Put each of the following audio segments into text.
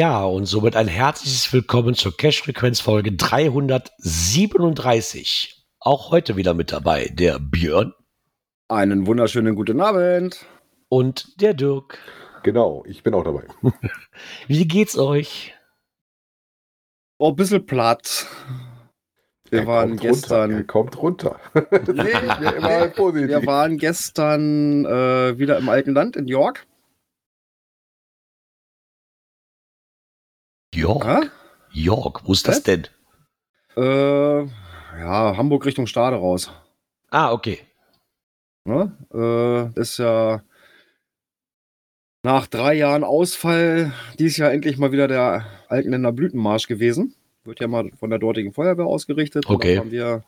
Ja, und somit ein herzliches Willkommen zur Cash-Frequenz-Folge 337. Auch heute wieder mit dabei der Björn. Einen wunderschönen guten Abend. Und der Dirk. Genau, ich bin auch dabei. Wie geht's euch? Oh, ein bisschen platt. Wir Er waren kommt gestern. Runter. Er kommt runter. Nee, wir, immer positiv. wir waren gestern äh, wieder im alten Land in York. York. Ja? York, wo ist das denn? Äh, ja, Hamburg Richtung Stade raus. Ah, okay. Ne? Äh, das ist ja nach drei Jahren Ausfall dieses Jahr endlich mal wieder der Altenländer Blütenmarsch gewesen. Wird ja mal von der dortigen Feuerwehr ausgerichtet. Okay. das haben wir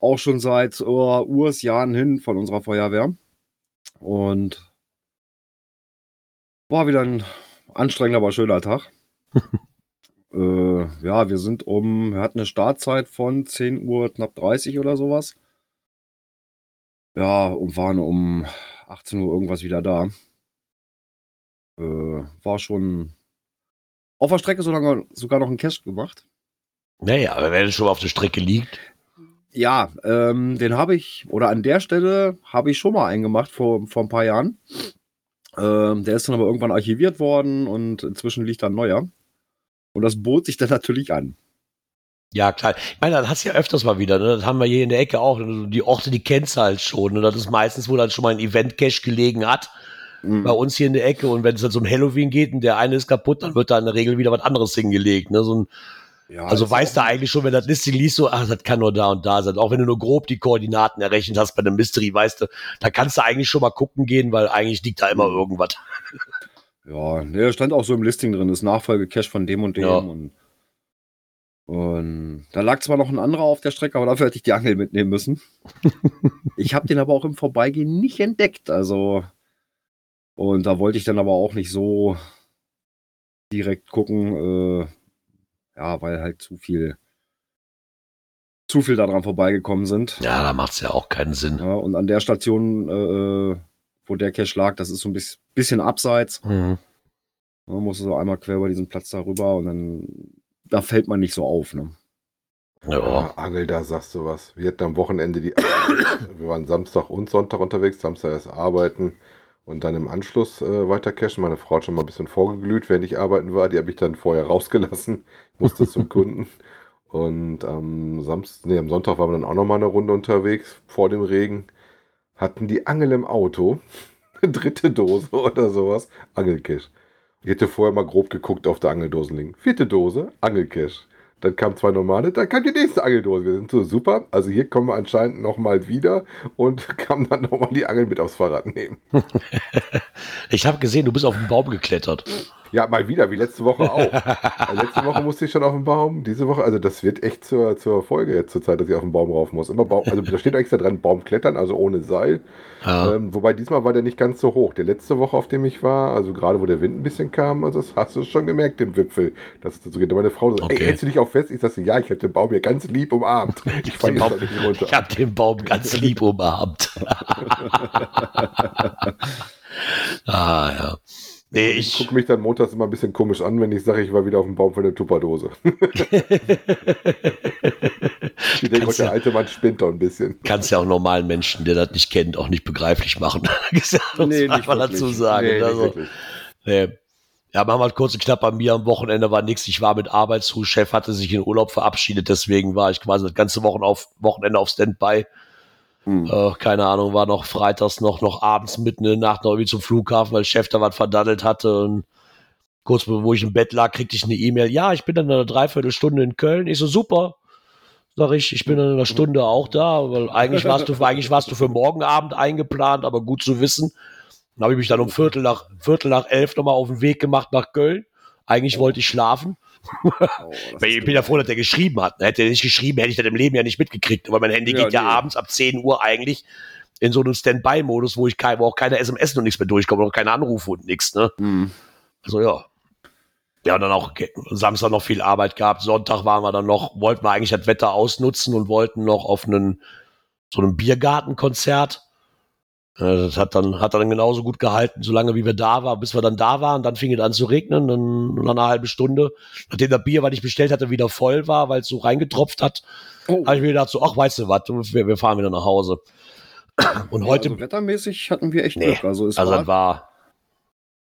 auch schon seit oh, Urs Jahren hin von unserer Feuerwehr. Und war wieder ein anstrengender, aber schöner Tag. äh, ja, wir sind um, wir hatten eine Startzeit von 10 Uhr knapp 30 oder sowas. Ja, und waren um 18 Uhr irgendwas wieder da. Äh, war schon auf der Strecke sogar, sogar noch ein Cash gemacht. Naja, aber wenn es schon auf der Strecke liegt. Ja, ähm, den habe ich, oder an der Stelle habe ich schon mal einen gemacht vor, vor ein paar Jahren. Ähm, der ist dann aber irgendwann archiviert worden und inzwischen liegt da ein neuer. Und das bot sich dann natürlich an. Ja, klar. Ich meine, das hast du ja öfters mal wieder. Ne? Das haben wir hier in der Ecke auch. Die Orte, die kennst du halt schon. Ne? Das ist meistens, wo dann schon mal ein Event-Cache gelegen hat. Mhm. Bei uns hier in der Ecke. Und wenn es dann so um Halloween geht und der eine ist kaputt, dann wird da in der Regel wieder was anderes hingelegt. Ne? So ein, Ja, also weißt du eigentlich schon, wenn das Listing liest, so, ach, das kann nur da und da sein. Auch wenn du nur grob die Koordinaten errechnet hast bei einem Mystery, weißt du, da kannst du eigentlich schon mal gucken gehen, weil eigentlich liegt da immer Mhm. irgendwas. Ja, ne, stand auch so im Listing drin, das Nachfolgecache von dem und dem. Ja. Und, und da lag zwar noch ein anderer auf der Strecke, aber dafür hätte ich die Angel mitnehmen müssen. ich habe den aber auch im Vorbeigehen nicht entdeckt. Also, und da wollte ich dann aber auch nicht so direkt gucken, äh, ja, weil halt zu viel, zu viel daran vorbeigekommen sind. Ja, da macht's ja auch keinen Sinn. Ja, und an der Station, äh, wo der Cache lag, das ist so ein bis- bisschen abseits. Mhm. Man muss so einmal quer über diesen Platz da rüber und dann, da fällt man nicht so auf. Ne? Ja. Ah, Angel, da sagst du was. Wir hatten am Wochenende die. wir waren Samstag und Sonntag unterwegs. Samstag erst arbeiten und dann im Anschluss äh, weiter cashen. Meine Frau hat schon mal ein bisschen vorgeglüht, während ich arbeiten war. Die habe ich dann vorher rausgelassen, musste zum Kunden. Und am Samstag, nee, am Sonntag waren wir dann auch noch mal eine Runde unterwegs vor dem Regen. Hatten die Angel im Auto, eine dritte Dose oder sowas, Angelcash. Ich hätte vorher mal grob geguckt auf der Angeldosen liegen. Vierte Dose, Angelcash. Dann kamen zwei normale, dann kam die nächste Angeldose. Wir sind so super. Also hier kommen wir anscheinend nochmal wieder und kann dann nochmal die Angel mit aufs Fahrrad nehmen. Ich habe gesehen, du bist auf den Baum geklettert. Ja, mal wieder, wie letzte Woche auch. Also letzte Woche musste ich schon auf den Baum. Diese Woche, also das wird echt zur, zur Folge jetzt zur Zeit, dass ich auf den Baum rauf muss. Immer Baum, also da steht extra dran, Baum klettern, also ohne Seil. Ja. Ähm, wobei diesmal war der nicht ganz so hoch. Der letzte Woche, auf dem ich war, also gerade wo der Wind ein bisschen kam, also das hast du schon gemerkt, den Wipfel. Dass es so geht. Meine Frau so, Okay. ey, hältst du dich auch fest? Ich sagte, ja, ich hätte den Baum hier ganz lieb umarmt. Ich runter. Ich habe den Baum ganz lieb umarmt. ah, ja. Nee, Ich ich. gucke mich dann montags immer ein bisschen komisch an, wenn ich sage, ich war wieder auf dem Baum von der Tupperdose. Ich denke, der ja- alte Mann spinnt doch ein bisschen. kannst ja auch normalen Menschen, der das nicht kennt, auch nicht begreiflich machen. Nee, nicht mal dazu sagen. Nee, also, nee. Ja, machen wir halt kurz und knapp. Bei mir am Wochenende war nichts. Ich war mit Arbeitsruhe. Chef hatte sich in Urlaub verabschiedet. Deswegen war ich quasi das ganze Wochen auf, Wochenende auf Standby. Hm. Äh, keine Ahnung, war noch freitags noch, noch abends mitten in der Nacht noch irgendwie zum Flughafen, weil Chef da was verdaddelt hatte. Und kurz bevor ich im Bett lag, kriegte ich eine E-Mail. Ja, ich bin dann in einer Dreiviertelstunde in Köln. Ich so, super. sag ich, ich bin in einer Stunde auch da, weil eigentlich warst du, eigentlich warst du für morgen Abend eingeplant, aber gut zu wissen. Dann habe ich mich dann um Viertel nach, Viertel nach elf nochmal auf den Weg gemacht nach Köln. Eigentlich wollte ich schlafen. Oh, Weil ich bin ja froh, dass der geschrieben hat. Hätte er nicht geschrieben, hätte ich das im Leben ja nicht mitgekriegt. Weil mein Handy Ja, geht ja nee. abends ab 10 Uhr eigentlich in so einem Standby-Modus, wo ich kein, wo auch keine SMS und nichts mehr durchkommt, auch keine Anrufe und nichts, ne? Hm. Also ja. Ja, und dann auch Samstag noch viel Arbeit gehabt. Sonntag waren wir dann noch, wollten wir eigentlich das Wetter ausnutzen und wollten noch auf einen, so einem Biergartenkonzert. Das hat dann, hat dann genauso gut gehalten, solange wie wir da waren, bis wir dann da waren. Dann fing es an zu regnen, dann nach einer halben Stunde, nachdem das Bier, was ich bestellt hatte, wieder voll war, weil es so reingetropft hat, Oh. habe ich mir gedacht, so, ach, weißt du was, wir, wir fahren wieder nach Hause. Und heute, also wettermäßig hatten wir echt Nee, Glück. Also es also war, war,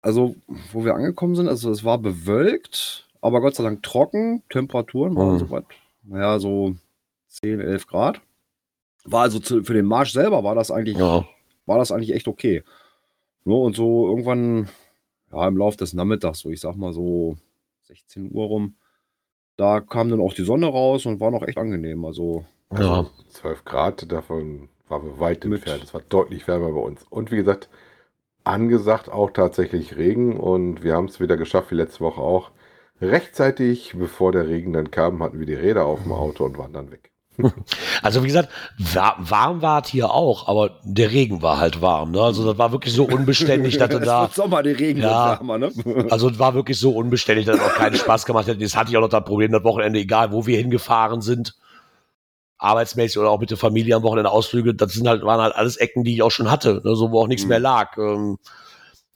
also wo wir angekommen sind, also es war bewölkt, aber Gott sei Dank trocken. Temperaturen waren Mhm. so weit, naja, so 10, 11 Grad. War also zu, für den Marsch selber war das eigentlich, ja, war das eigentlich echt okay. Nur und so irgendwann, ja, im Laufe des Nachmittags, so ich sag mal so 16 Uhr rum, da kam dann auch die Sonne raus und war noch echt angenehm. Also ja. 12 Grad, davon waren wir weit entfernt. Es war deutlich wärmer bei uns. Und wie gesagt, angesagt auch tatsächlich Regen und wir haben es wieder geschafft, wie letzte Woche auch. Rechtzeitig, bevor der Regen dann kam, hatten wir die Räder auf dem Auto und waren dann weg. Also wie gesagt, wa- warm war es hier auch, aber der Regen war halt warm. Ne? Also das war wirklich so unbeständig, dass du es da, wird Sommer, der Regen Ja. wird wärmer, ne? also es war wirklich so unbeständig, dass es auch keinen Spaß gemacht hat. Das hatte ich auch noch das Problem, das Wochenende, egal wo wir hingefahren sind, arbeitsmäßig oder auch mit der Familie am Wochenende Ausflüge, das sind halt, waren halt alles Ecken, die ich auch schon hatte, ne? so wo auch nichts Mhm. mehr lag. Ähm,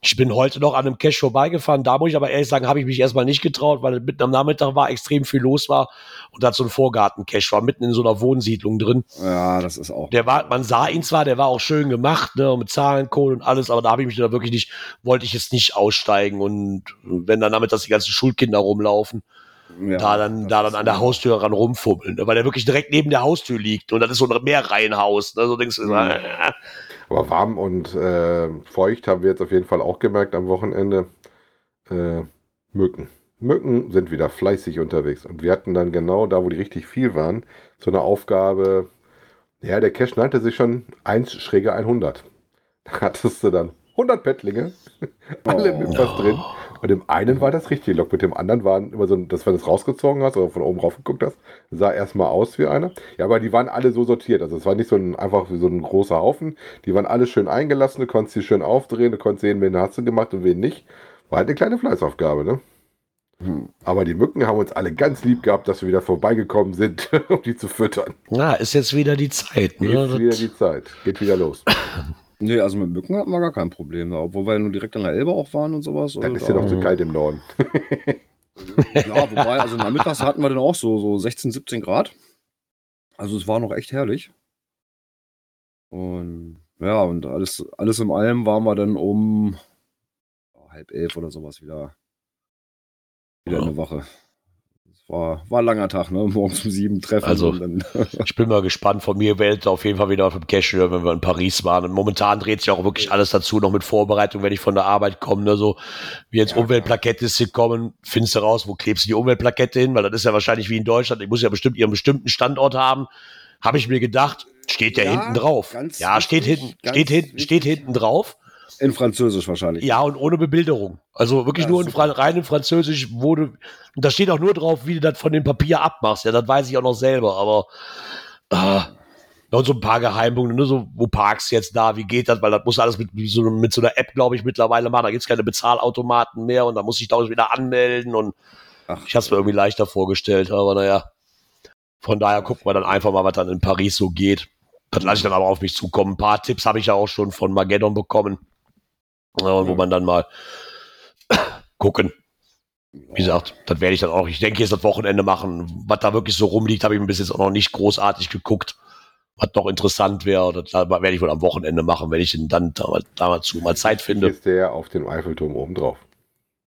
ich bin heute noch an einem Cache vorbeigefahren, da muss ich aber ehrlich sagen, habe ich mich erstmal nicht getraut, weil mitten am Nachmittag war, extrem viel los war und da so ein Vorgarten-Cache war, mitten in so einer Wohnsiedlung drin. Ja, das ist auch. Der war, man sah ihn zwar, der war auch schön gemacht, ne, mit Zahlencode und alles, aber da habe ich mich da wirklich nicht, wollte ich jetzt nicht aussteigen und wenn dann damit, dass die ganzen Schulkinder rumlaufen, ja, da dann, da dann an der Haustür ran rumfummeln, ne, weil der wirklich direkt neben der Haustür liegt und das ist so ein Mehrreihenhaus, ne, so denkst du, Mhm. Aber warm und äh, feucht haben wir jetzt auf jeden Fall auch gemerkt am Wochenende. Äh, Mücken. Mücken sind wieder fleißig unterwegs. Und wir hatten dann genau da, wo die richtig viel waren, so eine Aufgabe. Ja, der Cache nannte sich schon 1 schräge 100. Da hattest du dann 100 Pettlinge, alle Oh. mit was drin. Und dem einen war das richtig Lock, mit dem anderen waren immer so, dass wenn du es rausgezogen hast oder von oben rauf geguckt hast, sah erstmal aus wie einer. Ja, aber die waren alle so sortiert. Also es war nicht so ein einfach wie so ein großer Haufen. Die waren alle schön eingelassen, du konntest sie schön aufdrehen, du konntest sehen, wen hast du gemacht und wen nicht. War halt eine kleine Fleißaufgabe, ne? Hm. Aber die Mücken haben uns alle ganz lieb gehabt, dass wir wieder vorbeigekommen sind, um die zu füttern. na, ist jetzt wieder die Zeit, ne, Jetzt wieder die Zeit. Geht wieder los. Nee, also mit Mücken hatten wir gar kein Problem. Obwohl wir ja nur direkt an der Elbe auch waren und sowas. Dann ist ja da- noch zu kalt im Norden. Ja, wobei, also nachmittags hatten wir dann auch so, so 16, 17 Grad. Also es war noch echt herrlich. Und ja, und alles, alles in allem waren wir dann um ja, halb elf oder sowas wieder, wieder in Ja. der Woche. War, war ein langer Tag, ne? Morgens um sieben treffen. Also- ich bin mal gespannt, von mir wählt auf jeden Fall wieder auf dem Cache, wenn wir in Paris waren. Und momentan dreht sich auch wirklich alles dazu, noch mit Vorbereitung, wenn ich von der Arbeit komme, ne, so, wie jetzt Ja, Umweltplakettliste kommen, findest du raus, wo klebst du die Umweltplakette hin, weil das ist ja wahrscheinlich wie in Deutschland, ich muss ja bestimmt ihren bestimmten Standort haben, habe ich mir gedacht, steht der Ja, hinten drauf. Ja, steht hinten, steht hinten, steht hinten drauf. In Französisch wahrscheinlich. Ja, und ohne Bebilderung. Also wirklich Ja, nur in. Fra rein in Französisch wurde, und da steht auch nur drauf, wie du das von dem Papier abmachst. Ja, das weiß ich auch noch selber, aber ah, ja, und so ein paar Geheimpunkte, ne, so, wo parkst du jetzt da, wie geht das, weil das muss alles mit, wie so, mit so einer App, glaube ich, mittlerweile machen. Da gibt's keine Bezahlautomaten mehr und da muss ich da wieder anmelden und Ach, ich hab's mir irgendwie leichter vorgestellt, aber naja. Von daher gucken wir dann einfach mal, was dann in Paris so geht. Das lasse ich dann aber auf mich zukommen. Ein paar Tipps habe ich ja auch schon von Mageddon bekommen. Ja, und wo man dann mal gucken. Wie gesagt, das werde ich dann auch. Ich denke, jetzt das Wochenende machen. Was da wirklich so rumliegt, habe ich bis jetzt auch noch nicht großartig geguckt. Was noch interessant wäre, das werde ich wohl am Wochenende machen, wenn ich ihn dann da- dazu mal Zeit finde. ist der auf dem Eiffelturm oben drauf.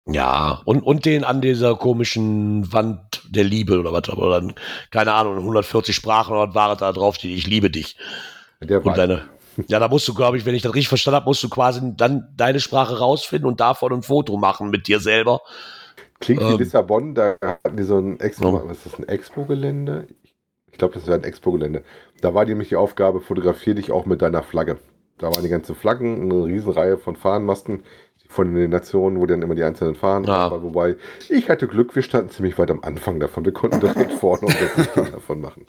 Ja, und, und den an dieser komischen Wand der Liebe oder was, oder dann, keine Ahnung, in 140 Sprachen oder was war es da drauf steht, ich liebe dich. Der Und deine, ja, da musst du, glaube ich, wenn ich das richtig verstanden habe, musst du quasi dann deine Sprache rausfinden und davon ein Foto machen mit dir selber. Klingt wie Ähm, Lissabon, da hatten die so ein Expo, Ja. was ist das, ein Expo-Gelände? Ich glaube, das wäre ein Expo-Gelände. Da war nämlich die Aufgabe, fotografiere dich auch mit deiner Flagge. Da waren die ganzen Flaggen, eine Riesenreihe von Fahnenmasten von den Nationen, wo dann immer die einzelnen Fahnen Ja. waren. Wobei, ich hatte Glück, wir standen ziemlich weit am Anfang davon. Wir konnten direkt vorne und direkt davon machen.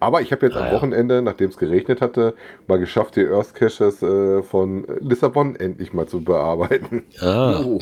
Aber ich habe jetzt Ah, am ja. Wochenende, nachdem es geregnet hatte, mal geschafft, die Earth Caches äh, von Lissabon endlich mal zu bearbeiten. Ah. Oh.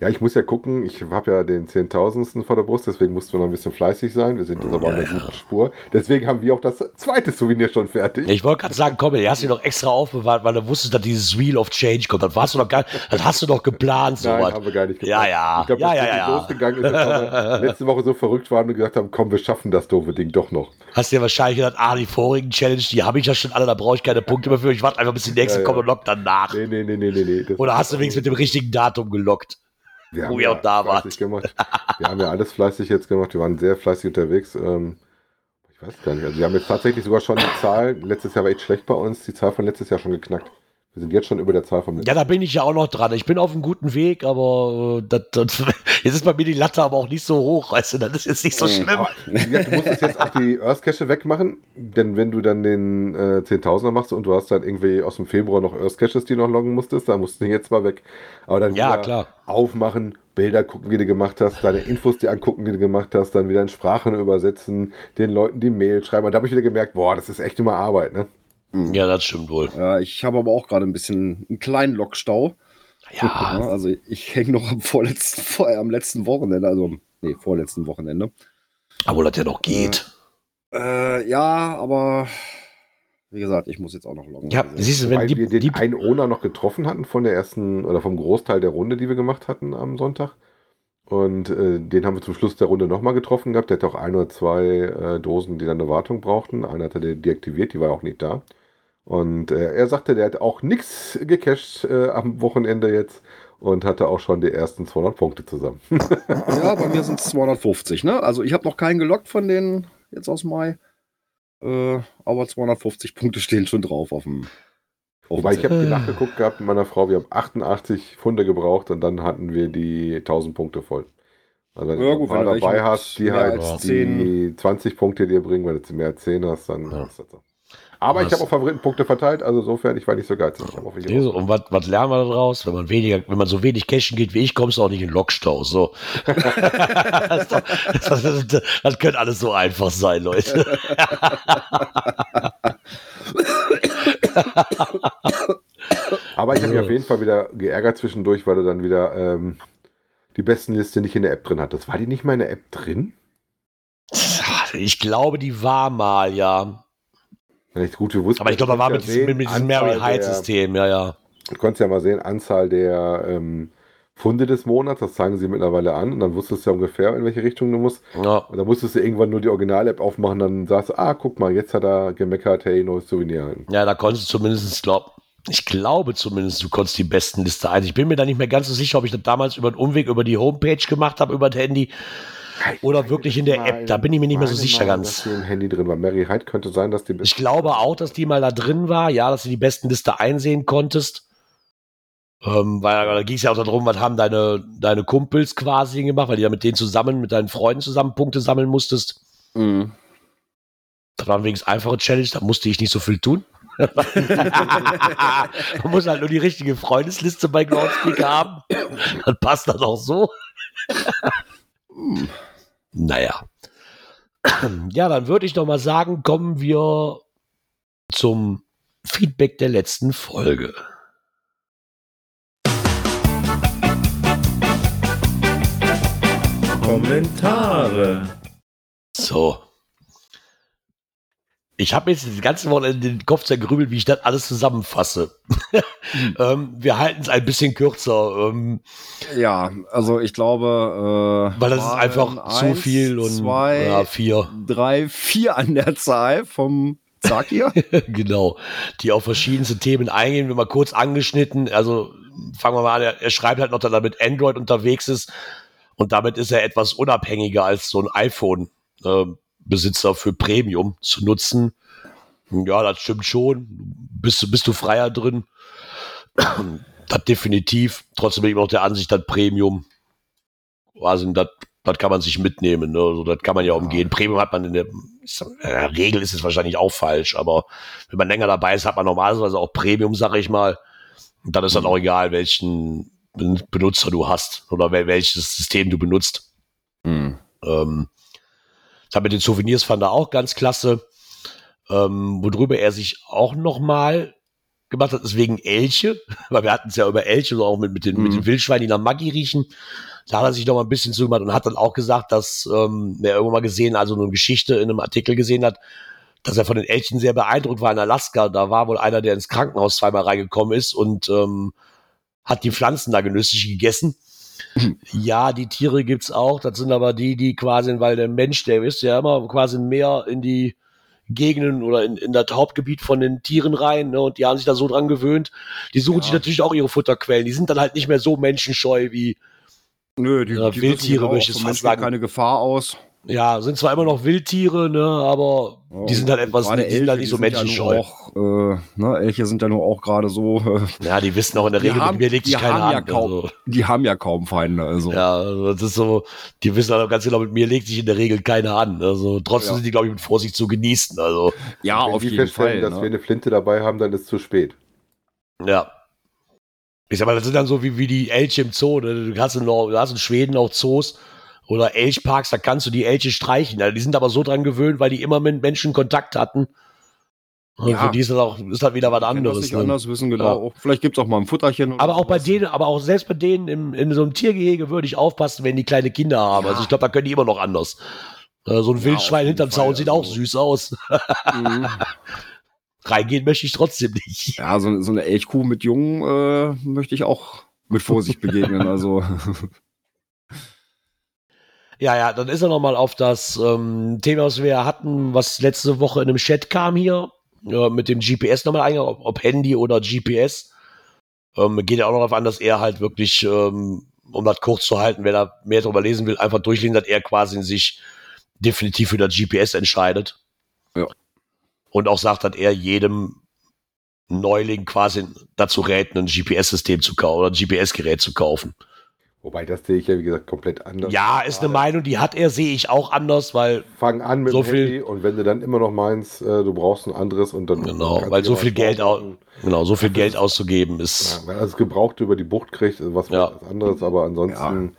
Ja, ich muss ja gucken, ich habe ja den Zehntausendsten vor der Brust, deswegen mussten wir noch ein bisschen fleißig sein. Wir sind jetzt aber an der Ja, ja. guten Spur. Deswegen haben wir auch das zweite Souvenir schon fertig. Ich wollte gerade sagen, komm, du hast ihn doch extra aufbewahrt, weil du wusstest, dass dieses Wheel of Change kommt. Das, warst du doch gar, das hast du doch geplant, Nein, sowas. haben wir gar nicht Ja, ja. Ich glaube, Ja, dass ja, ja. losgegangen ist, dass wir letzte Woche so verrückt waren und gesagt haben, komm, wir schaffen das doofe Ding doch noch. Hast dir wahrscheinlich gedacht, ah, die vorigen Challenge, die habe ich ja schon alle, da brauche ich keine Punkte mehr für. Ich warte einfach, bis die nächste Ja, ja. kommt und lock dann nach. Nee, nee, nee, nee, nee. nee. Oder hast du wenigstens mit dem richtigen Datum gelockt? Wir wo ihr auch da wart? Gemacht. Wir haben ja alles fleißig jetzt gemacht. Wir waren sehr fleißig unterwegs. Ähm, ich weiß gar nicht. Also wir haben jetzt tatsächlich sogar schon die Zahl, letztes Jahr war echt schlecht bei uns, die Zahl von letztes Jahr schon geknackt. Wir sind jetzt schon über der Zahl von Ja, da bin ich ja auch noch dran. Ich bin auf einem guten Weg, aber äh, das, das, jetzt ist bei mir die Latte aber auch nicht so hoch, weißt du, das ist jetzt nicht so schlimm. Gesagt, du musstest jetzt auch die Earth Cache wegmachen, denn wenn du dann den äh, 10.000er machst und du hast dann irgendwie aus dem Februar noch Earth Caches, die du noch loggen musstest, dann musst du die jetzt mal weg. Aber dann Ja, wieder klar. aufmachen, Bilder gucken, wie du gemacht hast, deine Infos dir angucken, die du gemacht hast, dann wieder in Sprachen übersetzen, den Leuten die Mail schreiben. Und da habe ich wieder gemerkt, boah, das ist echt immer Arbeit, ne? Ja, das stimmt wohl. Ja, ich habe aber auch gerade ein bisschen einen kleinen Lokstau. Ja, Ja, also ich hänge noch am vorletzten, vor, am letzten Wochenende, also nee, vorletzten Wochenende. aber das ja noch geht. Äh, ja, aber wie gesagt, ich muss jetzt auch noch loggen. Ja, Also, siehst du, wenn die, wir den die, einen Owner noch getroffen hatten von der ersten oder vom Großteil der Runde, die wir gemacht hatten am Sonntag. Und äh, den haben wir zum Schluss der Runde nochmal getroffen gehabt. Der hat auch ein oder zwei äh, Dosen, die dann eine Wartung brauchten. Eine hat er deaktiviert, die war auch nicht da. Und äh, er sagte, der hat auch nichts gecached äh, am Wochenende jetzt und hatte auch schon die ersten 200 Punkte zusammen. ja, bei mir sind es 250, ne? Also ich habe noch keinen gelockt von denen jetzt aus Mai. Äh, aber 250 Punkte stehen schon drauf auf dem. Wobei ich habe Äh. nachgeguckt gehabt mit meiner Frau, wir haben 88 Funde gebraucht und dann hatten wir die 1000 Punkte voll. Also wenn Ja, du gut, du dabei hast, die halt die 10 20 Punkte dir bringen, wenn du mehr als 10 hast, dann Ja. ist das Aber ich Was? habe auch Favoritenpunkte verteilt, also insofern, ich war nicht so geizig. Ich hab auch welche Nee, so, und was, was lernen wir daraus? Wenn man weniger, wenn man so wenig cashen geht wie ich, kommst du auch nicht in Lockstau. So. das, das, das, das könnte alles so einfach sein, Leute. Aber ich habe mich auf jeden Fall wieder geärgert zwischendurch, weil du dann wieder ähm, die besten Liste nicht in der App drin hattest. War die nicht mal in der App drin? Ich glaube, die war mal, ja. Nicht gut, wir wussten. Aber ich glaube, da war mit diesem, mit, diesem Mary Anzahl Hyde der- System, ja, ja. Du konntest ja mal sehen, Anzahl der ähm, Funde des Monats, das zeigen sie mittlerweile an. Und dann wusstest du ja ungefähr, in welche Richtung du musst. ja. Und dann musstest du irgendwann nur die Original-App aufmachen, dann sagst du, ah, guck mal, jetzt hat er gemeckert, hey, neues Souvenir. Ja, da konntest du zumindest, glaub, ich glaube zumindest, du konntest die besten Liste ein. Ich bin mir da nicht mehr ganz so sicher, ob ich das damals über den Umweg über die Homepage gemacht habe, über das Handy oder wirklich in der App. Da bin ich mir nicht mehr so sicher ganz. Dass die im Handy drin war. Mary Hyde könnte sein, dass die Ich glaube auch, dass die mal da drin war, ja, dass du die besten Liste einsehen konntest. Ähm, weil da ging es ja auch darum, was haben deine, deine Kumpels quasi gemacht, weil die ja mit denen zusammen, mit deinen Freunden zusammen Punkte sammeln musstest. Mhm. Das war wenigstens einfache Challenge, da musste ich nicht so viel tun. Man muss halt nur die richtige Freundesliste bei Groundspeaker haben. Dann passt das auch so. Hm. Naja. Ja, dann würde ich doch mal sagen, kommen wir zum Feedback der letzten Folge. Kommentare. So. Ich habe jetzt das ganze Wochenende den Kopf zergrübelt, wie ich das alles zusammenfasse. ähm, wir halten es ein bisschen kürzer, ähm, Ja, also ich glaube, äh, weil das ist einfach zu eins, viel und zwei, ja, vier, drei, vier an der Zahl vom Zack hier. genau, die auf verschiedenste Themen eingehen. Wir mal kurz angeschnitten. Also fangen wir mal an. Er, schreibt halt noch, dass er mit Android unterwegs ist und damit ist er etwas unabhängiger als so ein iPhone. Äh, Besitzer für Premium zu nutzen. Ja, das stimmt schon. Bist, du- bist du freier drin? das definitiv. Trotzdem bin ich immer noch der Ansicht, dass Premium, also das Das kann man sich mitnehmen, ne? Also, das kann man ja umgehen. Premium hat man in der, in der Regel ist es wahrscheinlich auch falsch, aber wenn man länger dabei ist, hat man normalerweise auch Premium, sag ich mal. Und dann ist dann auch egal, welchen Benutzer du hast oder wel- welches System du benutzt. Hm. Ähm, das mit den Souvenirs fand er auch ganz klasse. Ähm, worüber er sich auch noch mal gemacht hat, ist wegen Elche, weil wir hatten es ja über Elche, so auch mit, mit, den, mit Mhm. den Wildschweinen, die nach Maggi riechen. Da hat er sich noch mal ein bisschen zugemacht und hat dann auch gesagt, dass ähm, er irgendwann mal gesehen, also eine Geschichte in einem Artikel gesehen hat, dass er von den Elchen sehr beeindruckt war in Alaska. Da war wohl einer, der ins Krankenhaus zweimal reingekommen ist und ähm, hat die Pflanzen da genüsslich gegessen. Ja, die Tiere gibt's auch. Das sind aber die, die quasi, weil der Mensch, der ist ja immer quasi mehr in die Gegenden oder in, in das Hauptgebiet von den Tieren rein, ne, und die haben sich da so dran gewöhnt. Die suchen Ja. sich natürlich auch ihre Futterquellen. Die sind dann halt nicht mehr so menschenscheu wie, Nö, die, Ja, die Wildtiere möchte ich jetzt vom fast sagen. keine Gefahr aus. Ja, sind zwar immer noch Wildtiere, ne, aber Ja, die sind halt etwas, die sind halt Elche, nicht so ja menschenscheu. Auch, äh, ne, Elche sind ja nur auch gerade so, äh, Ja, die wissen auch in der Die Regel, haben- mit mir legt sich keiner haben ja an. kaum- also. die haben ja kaum Feinde. Also. Ja, also das ist so, die wissen auch ganz genau, mit mir legt sich in der Regel keiner an. Also trotzdem Ja. sind die, glaube ich, mit Vorsicht zu genießen. Also, Ja, Wenn auf die jeden feststellen, Fall. dass wir Ne? eine Flinte dabei haben, dann ist zu spät. ja. Ich sag mal, das sind dann so wie, wie die Elche im Zoo. Ne? Du hast in, Nor- du hast in Schweden auch Zoos oder Elchparks, da kannst du die Elche streichen. Also die sind aber so dran gewöhnt, weil die immer mit Menschen Kontakt hatten. Und Ja. für die ist das auch, ist halt wieder was Kennen das anderes. nicht Ne? anders wissen, genau. Ja. Auch, vielleicht gibt's auch mal ein Futterchen. Aber auch bei denen, aber auch selbst bei denen im, in so einem Tiergehege würde ich aufpassen, wenn die kleine Kinder haben. Ja. Also ich glaube, da können die immer noch anders. Äh, So ein Wildschwein hinterm Zaun Fall, sieht also- auch süß aus. Mhm. Reingehen möchte ich trotzdem nicht. Ja, so, so eine Elchkuh mit Jungen äh, möchte ich auch mit Vorsicht begegnen. Also, Ja, ja, dann ist er nochmal auf das ähm, Thema, was wir hatten, was letzte Woche in einem Chat kam hier, äh, mit dem GPS nochmal eingegangen, ob, ob Handy oder GPS. Ähm, geht ja auch noch darauf an, dass er halt wirklich, ähm, um das kurz zu halten, wer da mehr darüber lesen will, einfach durchlesen, dass er quasi sich definitiv für das GPS entscheidet. Ja. Und auch sagt, dass er jedem Neuling quasi dazu rät, ein GPS-System zu kaufen oder ein GPS-Gerät zu kaufen. Wobei, das sehe ich ja, wie gesagt, komplett anders. Ja, ist eine Meinung, die hat er, sehe ich auch anders, weil Fang an mit So dem viel- Handy und wenn du dann immer noch meinst, äh, du brauchst ein anderes und dann. Genau, weil so viel Geld au-. Genau, so viel Geld auszugeben ist. Ja, weil das Gebrauchte über die Bucht kriegt, ist was Ja. was anderes, aber ansonsten.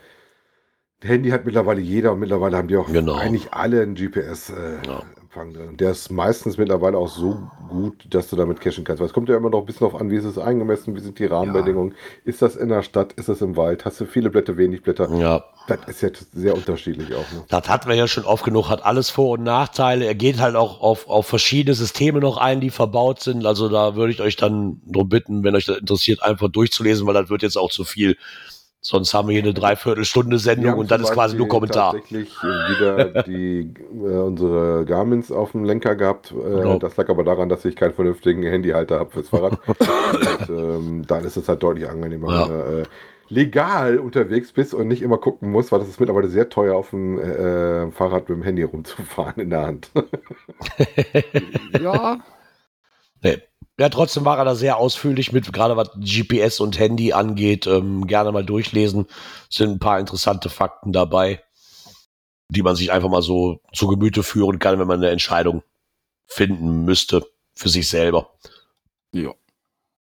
Handy hat mittlerweile jeder und mittlerweile haben die auch Genau. eigentlich alle einen GPS-Empfang Ja. drin. Der ist meistens mittlerweile auch so gut, dass du damit cashen kannst. Weil es kommt ja immer noch ein bisschen darauf an, wie ist es eingemessen, wie sind die Rahmenbedingungen. Ist das in der Stadt, ist das im Wald, hast du viele Blätter, wenig Blätter. Ja, Das ist ja sehr unterschiedlich auch. Ne? das hatten wir ja schon oft genug, hat alles Vor- und Nachteile. Er geht halt auch auf, auf verschiedene Systeme noch ein, die verbaut sind. Also da würde ich euch dann drum bitten, wenn euch das interessiert, einfach durchzulesen, weil das wird jetzt auch zu viel. Sonst haben wir hier eine Dreiviertelstunde Sendung und dann ist quasi nur Kommentar. tatsächlich äh, wieder die, äh, unsere Garmins auf dem Lenker gehabt. Äh, Genau. Das lag aber daran, dass ich keinen vernünftigen Handyhalter habe fürs Fahrrad. und, ähm, dann ist es halt deutlich angenehmer, Ja. wenn du äh, legal unterwegs bist und nicht immer gucken musst, weil das ist mittlerweile sehr teuer, auf dem äh, Fahrrad mit dem Handy rumzufahren in der Hand. ja, Nee. Ja, trotzdem war er da sehr ausführlich mit, gerade was GPS und Handy angeht. Ähm, gerne mal durchlesen. Sind ein paar interessante Fakten dabei, die man sich einfach mal so zu Gemüte führen kann, wenn man eine Entscheidung finden müsste für sich selber. Ja.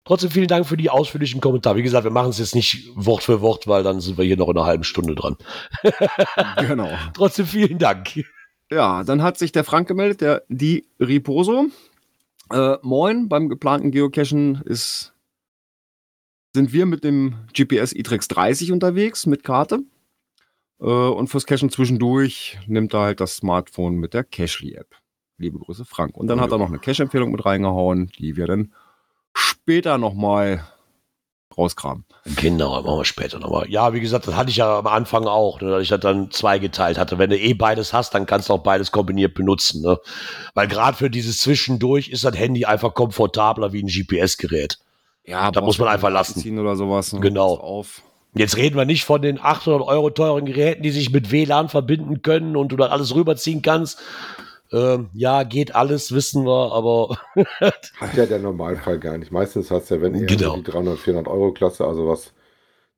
Trotzdem vielen Dank für die ausführlichen Kommentare. Wie gesagt, wir machen es jetzt nicht Wort für Wort, weil dann sind wir hier noch in einer halben Stunde dran. genau. Trotzdem vielen Dank. Ja, dann hat sich der Frank gemeldet, der die Riposo. Äh, moin, beim geplanten Geocachen ist, sind wir mit dem GPS iTrex 30 unterwegs mit Karte. Äh, und fürs Cachen zwischendurch nimmt er halt das Smartphone mit der Cashly-App. Liebe Grüße, Frank. Und dann hat er noch eine Cache-Empfehlung mit reingehauen, die wir dann später nochmal rauskramen. Genau, machen wir später nochmal. Ja, wie gesagt, das hatte ich ja am Anfang auch, ne, dass ich das dann zweigeteilt hatte. Wenn du eh beides hast, dann kannst du auch beides kombiniert benutzen. Ne? Weil gerade für dieses Zwischendurch ist das Handy einfach komfortabler wie ein GPS-Gerät. Ja, Da muss man einfach lassen. Oder sowas. ne? Genau. Jetzt reden wir nicht von den 800 Euro teuren Geräten, die sich mit WLAN verbinden können und du dann alles rüberziehen kannst. Ähm, ja, geht alles, wissen wir, aber Hat ja der Normalfall gar nicht. Meistens hast du ja, wenn eher Genau. die 300, 400 Euro Klasse, also was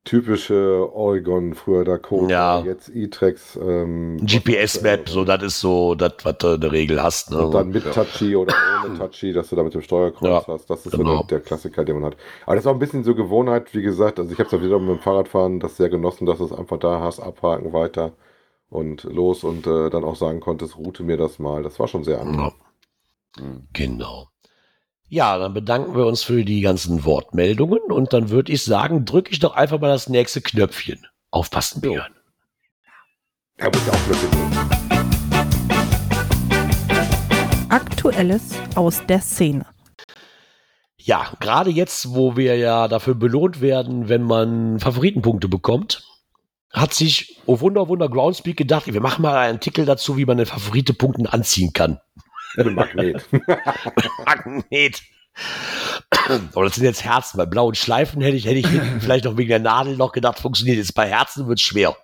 typische Oregon, früher Dakota, Ja. jetzt E-Trex. Ähm, GPS-Map, so, das ist so, das, was du in der Regel hast. Ne? Und dann mit Touchy oder ohne Touchy, dass du da mit dem Steuerkreuz Ja, hast. Das ist genau. so der, der Klassiker, den man hat. Aber das ist auch ein bisschen so Gewohnheit, wie gesagt. Also ich habe es auch wieder mit dem Fahrradfahren das sehr genossen, dass du es einfach da hast, abhaken, weiter und los und äh, dann auch sagen konntest, route mir das mal. Das war schon sehr angenehm. Ja. Genau. Ja, dann bedanken wir uns für die ganzen Wortmeldungen und dann würde ich sagen, drücke ich doch einfach mal das nächste Knöpfchen. Aufpassen. Björn. Er muss ja auch hin. Aktuelles aus der Szene. Ja, gerade jetzt, wo wir ja dafür belohnt werden, wenn man Favoritenpunkte bekommt, hat sich, oh Wunder, Wunder, Groundspeak gedacht, wir machen mal einen Artikel dazu, wie man den Favoritenpunkten anziehen kann. Magnet. Magnet. Aber das sind jetzt Herzen. Bei blauen Schleifen hätte ich, hätte ich vielleicht noch wegen der Nadel noch gedacht, funktioniert. Jetzt bei Herzen wird es schwer.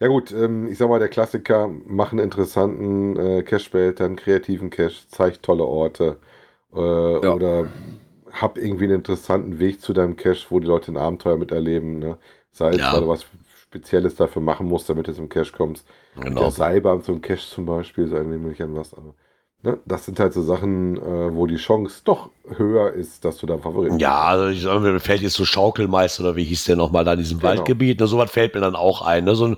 Ja gut, ähm, ich sag mal, der Klassiker, mach einen interessanten äh, Cache-Behälter, einen kreativen Cache, zeig tolle Orte äh, oder hab irgendwie einen interessanten Weg zu deinem Cache, wo die Leute ein Abenteuer miterleben. Ne? Sei es, Ja. weil du was Spezielles dafür machen musst, damit du zum Cache kommst. Genau. Der Seilbahn zum Cache zum Beispiel, sei nämlich an was. Aber? Das sind halt so Sachen, äh, wo die Chance doch höher ist, dass du da Favoriten Ja, also ich sag mir, fällt jetzt so Schaukelmeister oder wie hieß der nochmal da in diesem Genau. Waldgebiet. Ne, sowas fällt mir dann auch ein. Ne? So einen,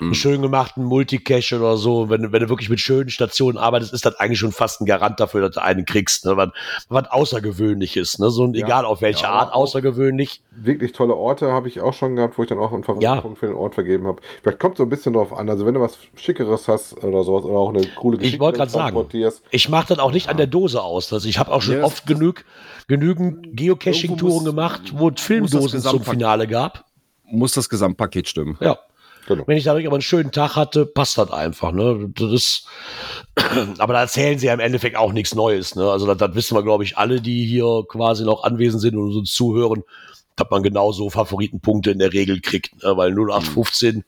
einen schön gemachten Multicache oder so. Wenn, du- wenn du wirklich mit schönen Stationen arbeitest, ist das eigentlich schon fast ein Garant dafür, dass du einen kriegst. Ne? Was, was Außergewöhnliches. Ne? So ein, Ja. egal auf welche Ja, Art, außergewöhnlich. wirklich tolle Orte habe ich auch schon gehabt, wo ich dann auch einen Favoritenpunkt für den Ort vergeben habe. Vielleicht kommt so ein bisschen drauf an. Also wenn du was Schickeres hast oder sowas oder auch eine coole Ich wollte grad sagen. transportierst. Ich mache das auch nicht an der Dose aus. Also ich habe auch schon Ja, oft genug, genügend Geocaching-Touren gemacht, wo es Filmdosen zum Finale gab. Muss das Gesamtpaket stimmen. Ja. Genau. Wenn ich dadurch aber einen schönen Tag hatte, passt das einfach. Ne? Das aber da erzählen sie ja im Endeffekt auch nichts Neues. Ne? Also das, das wissen wir, glaube ich, alle, die hier quasi noch anwesend sind und uns zuhören, dass man genauso Favoritenpunkte in der Regel kriegt. Ne? Weil 0815,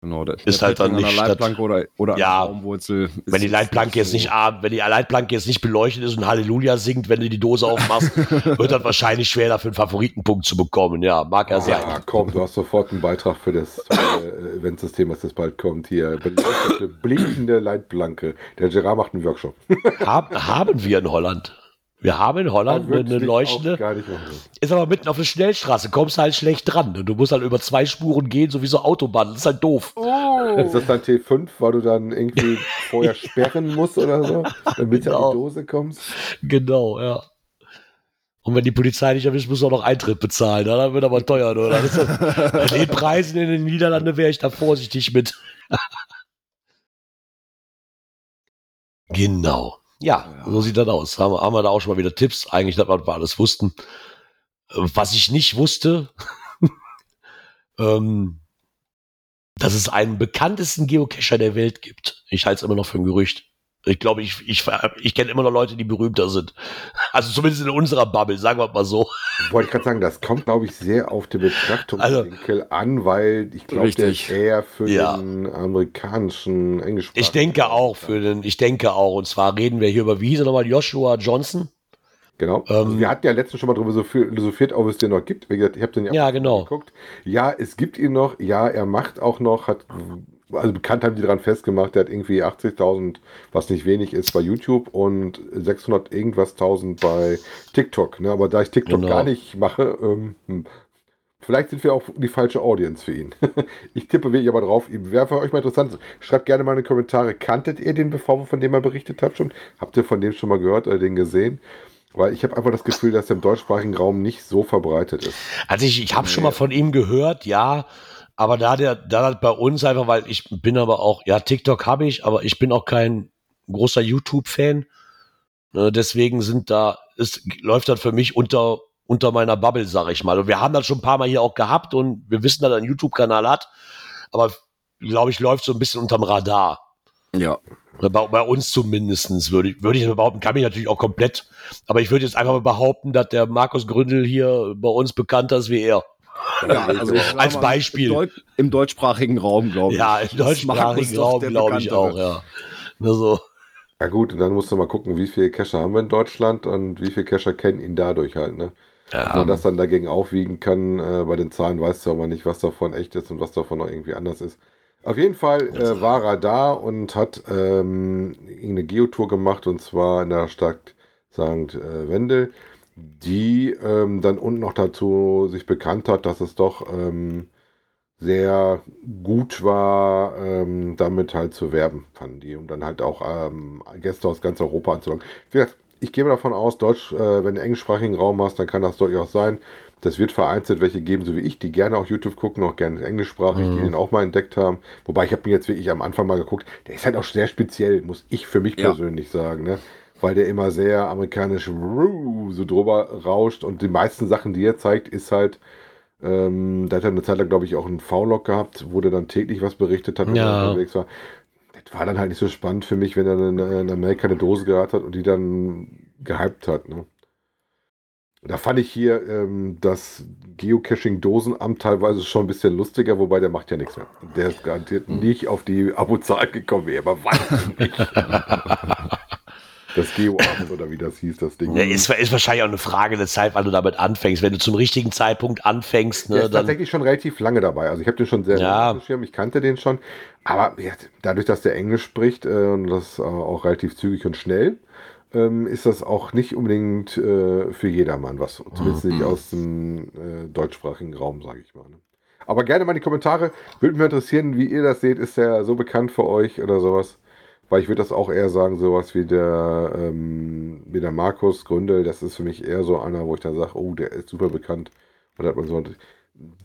Genau, der, Ist halt dann nicht der Leitplanke oder, oder Ja. Baumwurzel. ist- wenn die Leitplanke jetzt so- nicht, ah, wenn die Leitplanke jetzt nicht beleuchtet ist und Halleluja singt, wenn du die Dose aufmachst, wird das wahrscheinlich schwer, dafür einen Favoritenpunkt zu bekommen. Ja, mag ja sein. Ja, komm, du hast sofort einen Beitrag für das äh, Eventsystem, was jetzt bald kommt. Hier, beleuchtete, blinkende Leitplanke. Der Gerard macht einen Workshop. Hab, haben wir in Holland. Wir haben in Holland eine, leuchtende. nicht. Ist aber mitten auf der Schnellstraße, kommst halt schlecht dran. Du musst halt über zwei Spuren gehen, so wie so Autobahn. Das ist halt doof. Ist das dann T5, weil du dann irgendwie vorher sperren musst oder so, damit du Genau. an die Dose kommst? Genau, ja. Und wenn die Polizei dich erwischt, musst du auch noch Eintritt bezahlen. Ne? Dann wird aber teuer. Oder? Das ist, bei den Preisen in den Niederlanden wäre ich da vorsichtig mit. genau. Ja, Ja. so sieht das aus. Haben, wir- haben wir da auch schon mal wieder Tipps. Eigentlich, dass wir alles wussten. Was ich nicht wusste, ähm, dass es einen bekanntesten Geocacher der Welt gibt. Ich halte es immer noch für ein Gerücht. Ich glaube, ich, ich, ich kenne immer noch Leute, die berühmter sind. Also zumindest in unserer Bubble, sagen wir mal so. Wollte ich gerade sagen, das kommt, glaube ich, sehr auf den Betrachtungswinkel an, weil ich glaube, der ist eher für Ja. den amerikanischen englischsprachigen Ich denke auch für den, ich denke auch. Und zwar reden wir hier über, wie hieß er nochmal, Joshua Johnson? Genau. Ähm, also wir hatten ja letztens schon mal darüber so philosophiert, ob es den noch gibt. Wie gesagt, ich habe den Ja, genau. geguckt. Ja, es gibt ihn noch. Ja, er macht auch noch, hat, also bekannt haben die daran festgemacht, der hat irgendwie 80.000, was nicht wenig ist, bei YouTube und 600 irgendwas 1000 bei TikTok. Ne? Aber da ich TikTok Genau. gar nicht mache, ähm, hm, Vielleicht sind wir auch die falsche Audience für ihn. ich tippe wirklich aber drauf. Wäre für euch mal interessant. Schreibt gerne mal in die Kommentare. Kanntet ihr den, bevor von dem mal berichtet habt schon? Habt ihr von dem schon mal gehört oder den gesehen? Weil ich habe einfach das Gefühl, dass er im deutschsprachigen Raum nicht so verbreitet ist. Also ich, ich habe schon mal von ihm gehört, ja. Aber da der, da hat bei uns einfach, weil ich bin aber auch, ja, TikTok habe ich, aber ich bin auch kein großer YouTube-Fan. Ne, deswegen sind da, es läuft das für mich unter, unter meiner Bubble, sag ich mal. Und wir haben das schon ein paar Mal hier auch gehabt und wir wissen, dass er einen YouTube-Kanal hat. Aber glaube ich, läuft so ein bisschen unterm Radar. Ja. Bei, bei uns zumindestens würde ich, würde ich behaupten, kann mich natürlich auch komplett, aber ich würde jetzt einfach mal behaupten, dass der Markus Gründel hier bei uns bekannter ist wie er. Ja also sag Als mal, Beispiel. Im, Deut im deutschsprachigen Raum, glaube ich. Ja, im deutschsprachigen Raum glaube ich auch, ja. Nur so. Ja gut, und dann musst du mal gucken, wie viele Cacher haben wir in Deutschland und wie viele Cacher kennen ihn dadurch halt. Ne? Ob man das dann dagegen aufwiegen kann, äh, bei den Zahlen weißt du aber nicht, was davon echt ist und was davon noch irgendwie anders ist. Auf jeden Fall äh, war er da und hat ähm, eine Geotour gemacht und zwar in der Stadt St. Äh, Wendel, die ähm, dann unten noch dazu sich bekannt hat, dass es doch ähm, sehr gut war, ähm, damit halt zu werben, fanden die. Und dann halt auch ähm, Gäste aus ganz Europa anzulocken. Ich gehe mal davon aus, Deutsch, äh, wenn du englischsprachigen Raum hast, dann kann das durchaus sein. Das wird vereinzelt welche geben, so wie ich, die gerne auch YouTube gucken, auch gerne englischsprachig, die Mhm. den auch mal entdeckt haben. Wobei ich habe mir jetzt wirklich am Anfang mal geguckt, der ist halt auch sehr speziell, muss ich für mich Ja. persönlich sagen, ne? Weil der immer sehr amerikanisch so drüber rauscht und die meisten Sachen, die er zeigt, ist halt, ähm, da hat er eine Zeit lang, glaube ich, auch einen V-Log gehabt, wo der dann täglich was berichtet hat, wenn Ja. er unterwegs war. Das war dann halt nicht so spannend für mich, wenn er in, in Amerika eine Dose gehabt hat und die dann gehypt hat. Ne? Da fand ich hier ähm, das Geocaching-Dosenamt teilweise schon ein bisschen lustiger, wobei der macht ja nichts mehr. Der ist garantiert nicht auf die Abozahl gekommen, wie aber weiß nicht. Das Geo-Amt oder wie das hieß, das Ding. Ja, ist, ist wahrscheinlich auch eine Frage der Zeit, wann du damit anfängst. Wenn du zum richtigen Zeitpunkt anfängst, Der ne, ist dann. tatsächlich schon relativ lange dabei. Also ich habe den schon sehr Ja. lange Schirm, ich kannte den schon. Aber ja, dadurch, dass der Englisch spricht äh, und das äh, auch relativ zügig und schnell, ähm, ist das auch nicht unbedingt äh, für jedermann was. Zumindest nicht aus dem äh, deutschsprachigen Raum, sage ich mal. Ne? Aber gerne mal in die Kommentare. Würde mich interessieren, wie ihr das seht. Ist der so bekannt für euch oder sowas? Weil ich würde das auch eher sagen, sowas wie der, ähm, wie der Markus Gründel, das ist für mich eher so einer, wo ich dann sage, oh, der ist super bekannt. Und hat man so,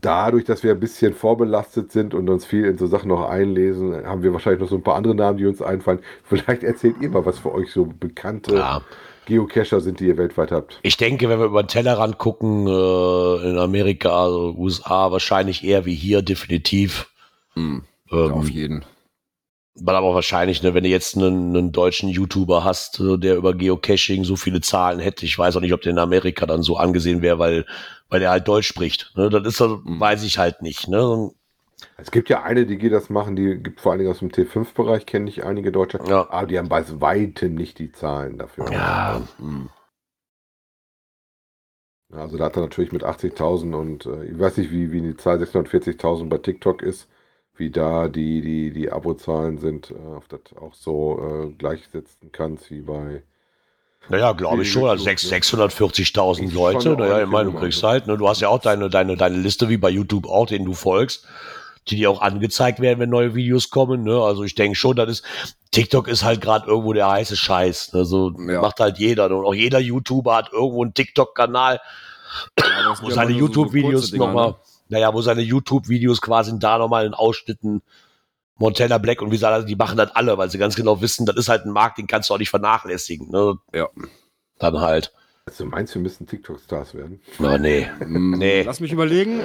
dadurch, dass wir ein bisschen vorbelastet sind und uns viel in so Sachen noch einlesen, haben wir wahrscheinlich noch so ein paar andere Namen, die uns einfallen. Vielleicht erzählt ihr mal, was für euch so bekannte Ja. Geocacher sind, die ihr weltweit habt. Ich denke, wenn wir über den Tellerrand gucken, äh, in Amerika, also USA, wahrscheinlich eher wie hier, definitiv. Hm, Ähm, ja, auf jeden. Weil aber wahrscheinlich, ne, wenn du jetzt einen, einen deutschen YouTuber hast, der über Geocaching so viele Zahlen hätte, ich weiß auch nicht, ob der in Amerika dann so angesehen wäre, weil, weil er halt Deutsch spricht. Ne? Das ist, Mhm. weiß ich halt nicht. Ne? Es gibt ja eine, die das machen, die gibt vor allen Dingen aus dem T5-Bereich, kenne ich einige Deutsche. Ja. Aber die haben bei weitem nicht die Zahlen dafür. Ja, Hm. Also da hat er natürlich mit 80.000 und äh, ich weiß nicht, wie, wie die Zahl 640.000 bei TikTok ist, wie da die, die, die Abozahlen sind, äh, auf das auch so äh, gleichsetzen kannst wie bei. naja, glaube ich schon. Also YouTube, sechs- ne? 640.000 Ist Leute. Naja, ich meine, du kriegst ne? halt, ne, du hast ja auch deine, deine, deine Liste wie bei YouTube auch, denen du folgst, die dir auch angezeigt werden, wenn neue Videos kommen. Ne? Also ich denke schon, das ist, TikTok ist halt gerade irgendwo der heiße Scheiß. Ne? So Ja. macht halt jeder. Und auch jeder YouTuber hat irgendwo einen TikTok-Kanal, Ja, wo seine so- so YouTube-Videos kurze Dinger, nochmal, ne? Naja, wo seine YouTube-Videos quasi da nochmal in Ausschnitten Montana Black und wie sie alle, die machen das alle, weil sie ganz genau wissen, das ist halt ein Markt, den kannst du auch nicht vernachlässigen. Ne? Ja. Dann halt. Also meinst du, wir müssen TikTok-Stars werden? Na, nee. Hm, Nee. Lass mich überlegen.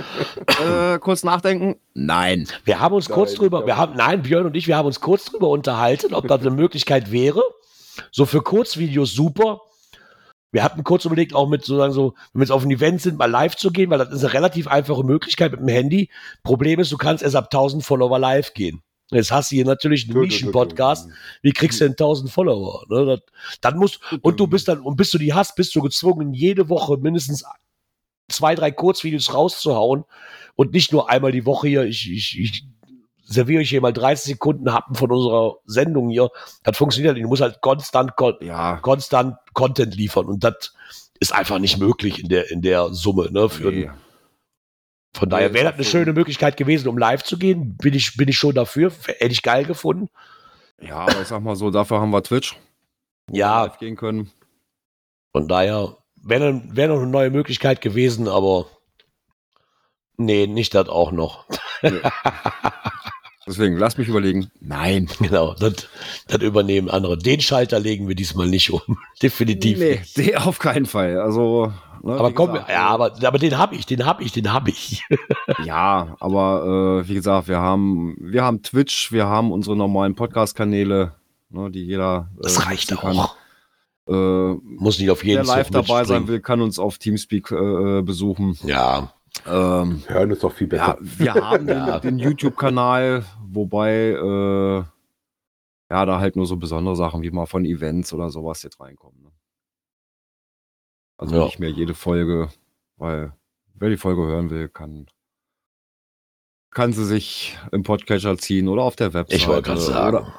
äh, kurz nachdenken. Nein. Wir haben uns kurz Nein, drüber, ich wir haben, nein, Björn und ich, wir haben uns kurz drüber unterhalten, ob das eine Möglichkeit wäre. So für Kurzvideos super. Wir hatten kurz überlegt, auch mit sozusagen so, wenn wir jetzt auf ein Event sind, mal live zu gehen, weil das ist eine relativ einfache Möglichkeit mit dem Handy. Problem ist, du kannst erst ab 1000 Follower live gehen. Jetzt hast du hier natürlich einen Nischen-Podcast. Wie kriegst du denn 1000 Follower? Ne? Das, dann musst, und du bist dann, und bis du die hast, bist du gezwungen, jede Woche mindestens zwei, drei Kurzvideos rauszuhauen und nicht nur einmal die Woche hier, ich, ich, ich serviere euch hier mal 30 Sekunden Happen von unserer Sendung hier. Das funktioniert nicht. Du musst halt konstant, kon Ja. konstant Content liefern und das ist einfach nicht möglich in der, in der Summe. Ne? Für, Nee. Von daher Nee, wäre das eine schöne Möglichkeit gewesen, um live zu gehen. Bin ich, bin ich schon dafür. Hätte ich geil gefunden. Ja, aber ich sag mal so, dafür haben wir Twitch. wir Ja, Live gehen können. von daher wäre wär noch eine neue Möglichkeit gewesen, aber nee, nicht das auch noch. Deswegen, lass mich überlegen. Nein. Genau, das, das übernehmen andere. Den Schalter legen wir diesmal nicht um. Definitiv Nee, nicht. nee, auf keinen Fall. Also, ne, Aber komm, gesagt, ja, aber, aber den habe ich, den habe ich, den habe ich. Ja, aber äh, wie gesagt, wir haben, wir haben Twitch, wir haben unsere normalen Podcast-Kanäle, ne, die jeder. äh, Das reicht auch. Äh, Muss nicht auf jeden wer live dabei sein will, kann uns auf Teamspeak äh, besuchen. Ja, Ähm, Hören ist doch viel ja, besser. wir haben Ja. den, den YouTube-Kanal, wobei äh, ja da halt nur so besondere Sachen wie mal von Events oder sowas jetzt reinkommen. Ne? Also Ja. nicht mehr jede Folge Weil wer die Folge hören will, kann, kann sie sich im Podcatcher ziehen oder auf der Website. Ich wollte gerade sagen. Oder,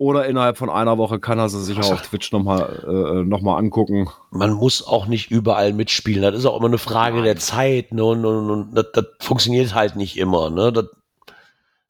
oder innerhalb von einer Woche kann er sie sich auch auf Twitch nochmal äh, noch mal angucken. Man muss auch nicht überall mitspielen. Das ist auch immer eine Frage der Zeit. Ne? Und, und, und das, das funktioniert halt nicht immer. Ne? Das,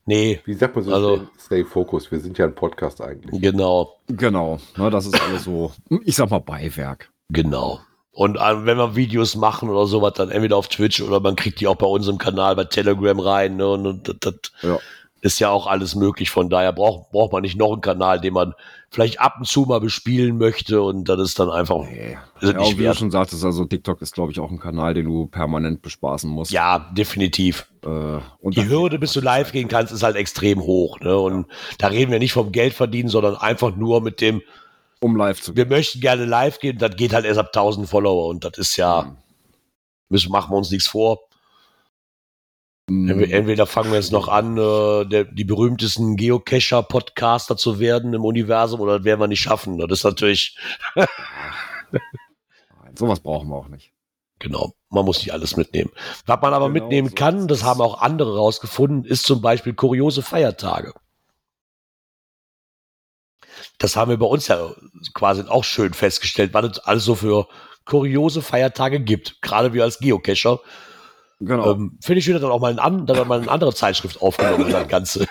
nee, Wie sagt man so Also- stay focused. Wir sind ja ein Podcast eigentlich. genau, Genau, ne, das ist alles so, ich sag mal Beiwerk. genau. Und äh, wenn wir Videos machen oder sowas, dann entweder auf Twitch oder man kriegt die auch bei unserem Kanal bei Telegram rein. Ne? Und, und das, das Ja. Ist ja auch alles möglich. Von daher braucht, braucht man nicht noch einen Kanal, den man vielleicht ab und zu mal bespielen möchte. Und das ist dann einfach Nee. ist Ja, nicht wie du wert. schon sagtest, also TikTok ist, glaube ich, auch ein Kanal, den du permanent bespaßen musst. Ja, definitiv. Äh, und Die Hürde, bis du live gehen kannst, ist halt extrem hoch. Ne? Und da reden wir nicht vom Geld verdienen, sondern einfach nur mit dem, Um live zu gehen. wir möchten gerne live gehen, das geht halt erst ab 1000 Follower und das ist ja, Hm. müssen, machen wir uns nichts vor. Mhm. Entweder, fangen wir jetzt noch an, äh, der, die berühmtesten Geocacher-Podcaster zu werden im Universum oder das werden wir nicht schaffen. Das ist natürlich, Nein, sowas brauchen wir auch nicht. genau, man muss nicht alles mitnehmen. Was man aber Genau mitnehmen kann, das haben auch andere rausgefunden, ist zum Beispiel kuriose Feiertage. Das haben wir bei uns ja quasi auch schön festgestellt, was es alles so für kuriose Feiertage gibt. Gerade wir als Geocacher. Genau. Ähm, Finde ich schön, dass dann auch mal, ein, dann mal eine andere Zeitschrift aufgenommen das Ganze.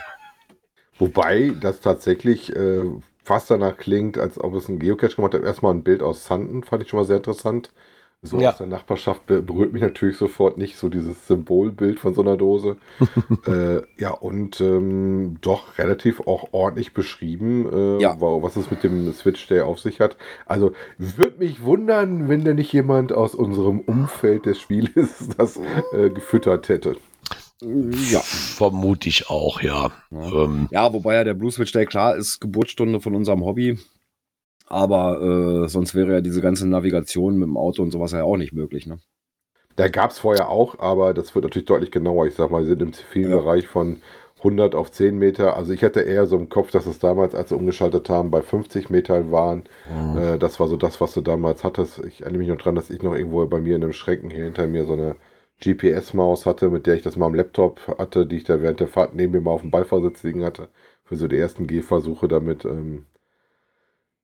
Wobei das tatsächlich äh, fast danach klingt, als ob es ein Geocache gemacht hat. Erstmal ein Bild aus Sanden, fand ich schon mal sehr interessant. So Ja. aus der Nachbarschaft be- berührt mich natürlich sofort nicht, so dieses Symbolbild von so einer Dose. äh, ja, und ähm, doch relativ auch ordentlich beschrieben, äh, Ja. wa- was es mit dem Switch Day auf sich hat. Also würde mich wundern, wenn da nicht jemand aus unserem Umfeld des Spieles das äh, gefüttert hätte. ja. Vermute ich auch, ja. Ja. Ähm, ja, wobei ja der Blue Switch Day klar ist Geburtsstunde von unserem Hobby. Aber äh, sonst wäre ja diese ganze Navigation mit dem Auto und sowas ja auch nicht möglich. Ne? Da gab es vorher auch, aber das wird natürlich deutlich genauer. Ich sag mal, wir sind im zivilen Ja. Bereich von 100 auf 10 Meter. Also ich hatte eher so im Kopf, dass es damals, als sie umgeschaltet haben, bei 50 Metern waren. Äh, das war so das, was du damals hattest. Ich erinnere mich noch dran, dass ich noch irgendwo bei mir in einem Schrecken hier hinter mir so eine GPS-Maus hatte, mit der ich das mal am Laptop hatte, die ich da während der Fahrt neben mir mal auf dem Beifahrersitz liegen hatte. Für so die ersten Gehversuche damit. Ähm,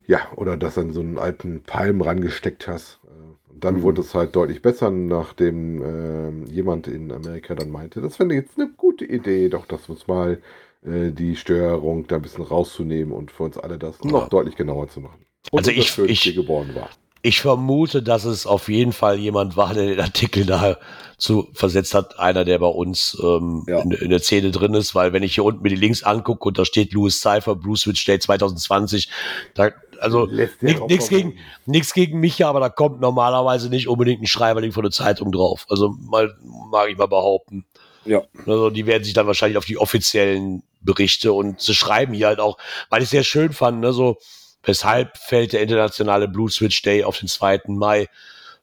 ja, oder das an so einen alten Palm rangesteckt hast. Äh, Und dann Mhm. wurde es halt deutlich besser, nachdem ähm, jemand in Amerika dann meinte, das fände ich jetzt eine gute Idee, doch das uns mal äh, die Steuerung da ein bisschen rauszunehmen und für uns alle das noch Ja. deutlich genauer zu machen. Und Also ich- Schönste ich- geboren war. Ich vermute, dass es auf jeden Fall jemand war, der den Artikel da zu versetzt hat. Einer, der bei uns ähm, Ja. in, in der Szene drin ist, weil wenn ich hier unten mir die Links angucke und da steht Louis Cypher, Blue Switch Day 2020, da, also mal gegen- nichts gegen mich, aber da kommt normalerweise nicht unbedingt ein Schreiberling von der Zeitung drauf. Also mal, mag ich mal behaupten. Ja. Also die werden sich dann wahrscheinlich auf die offiziellen Berichte und sie schreiben hier halt auch, weil ich sehr schön fand, ne, so, weshalb fällt der internationale Blue Switch Day auf den 2. Mai?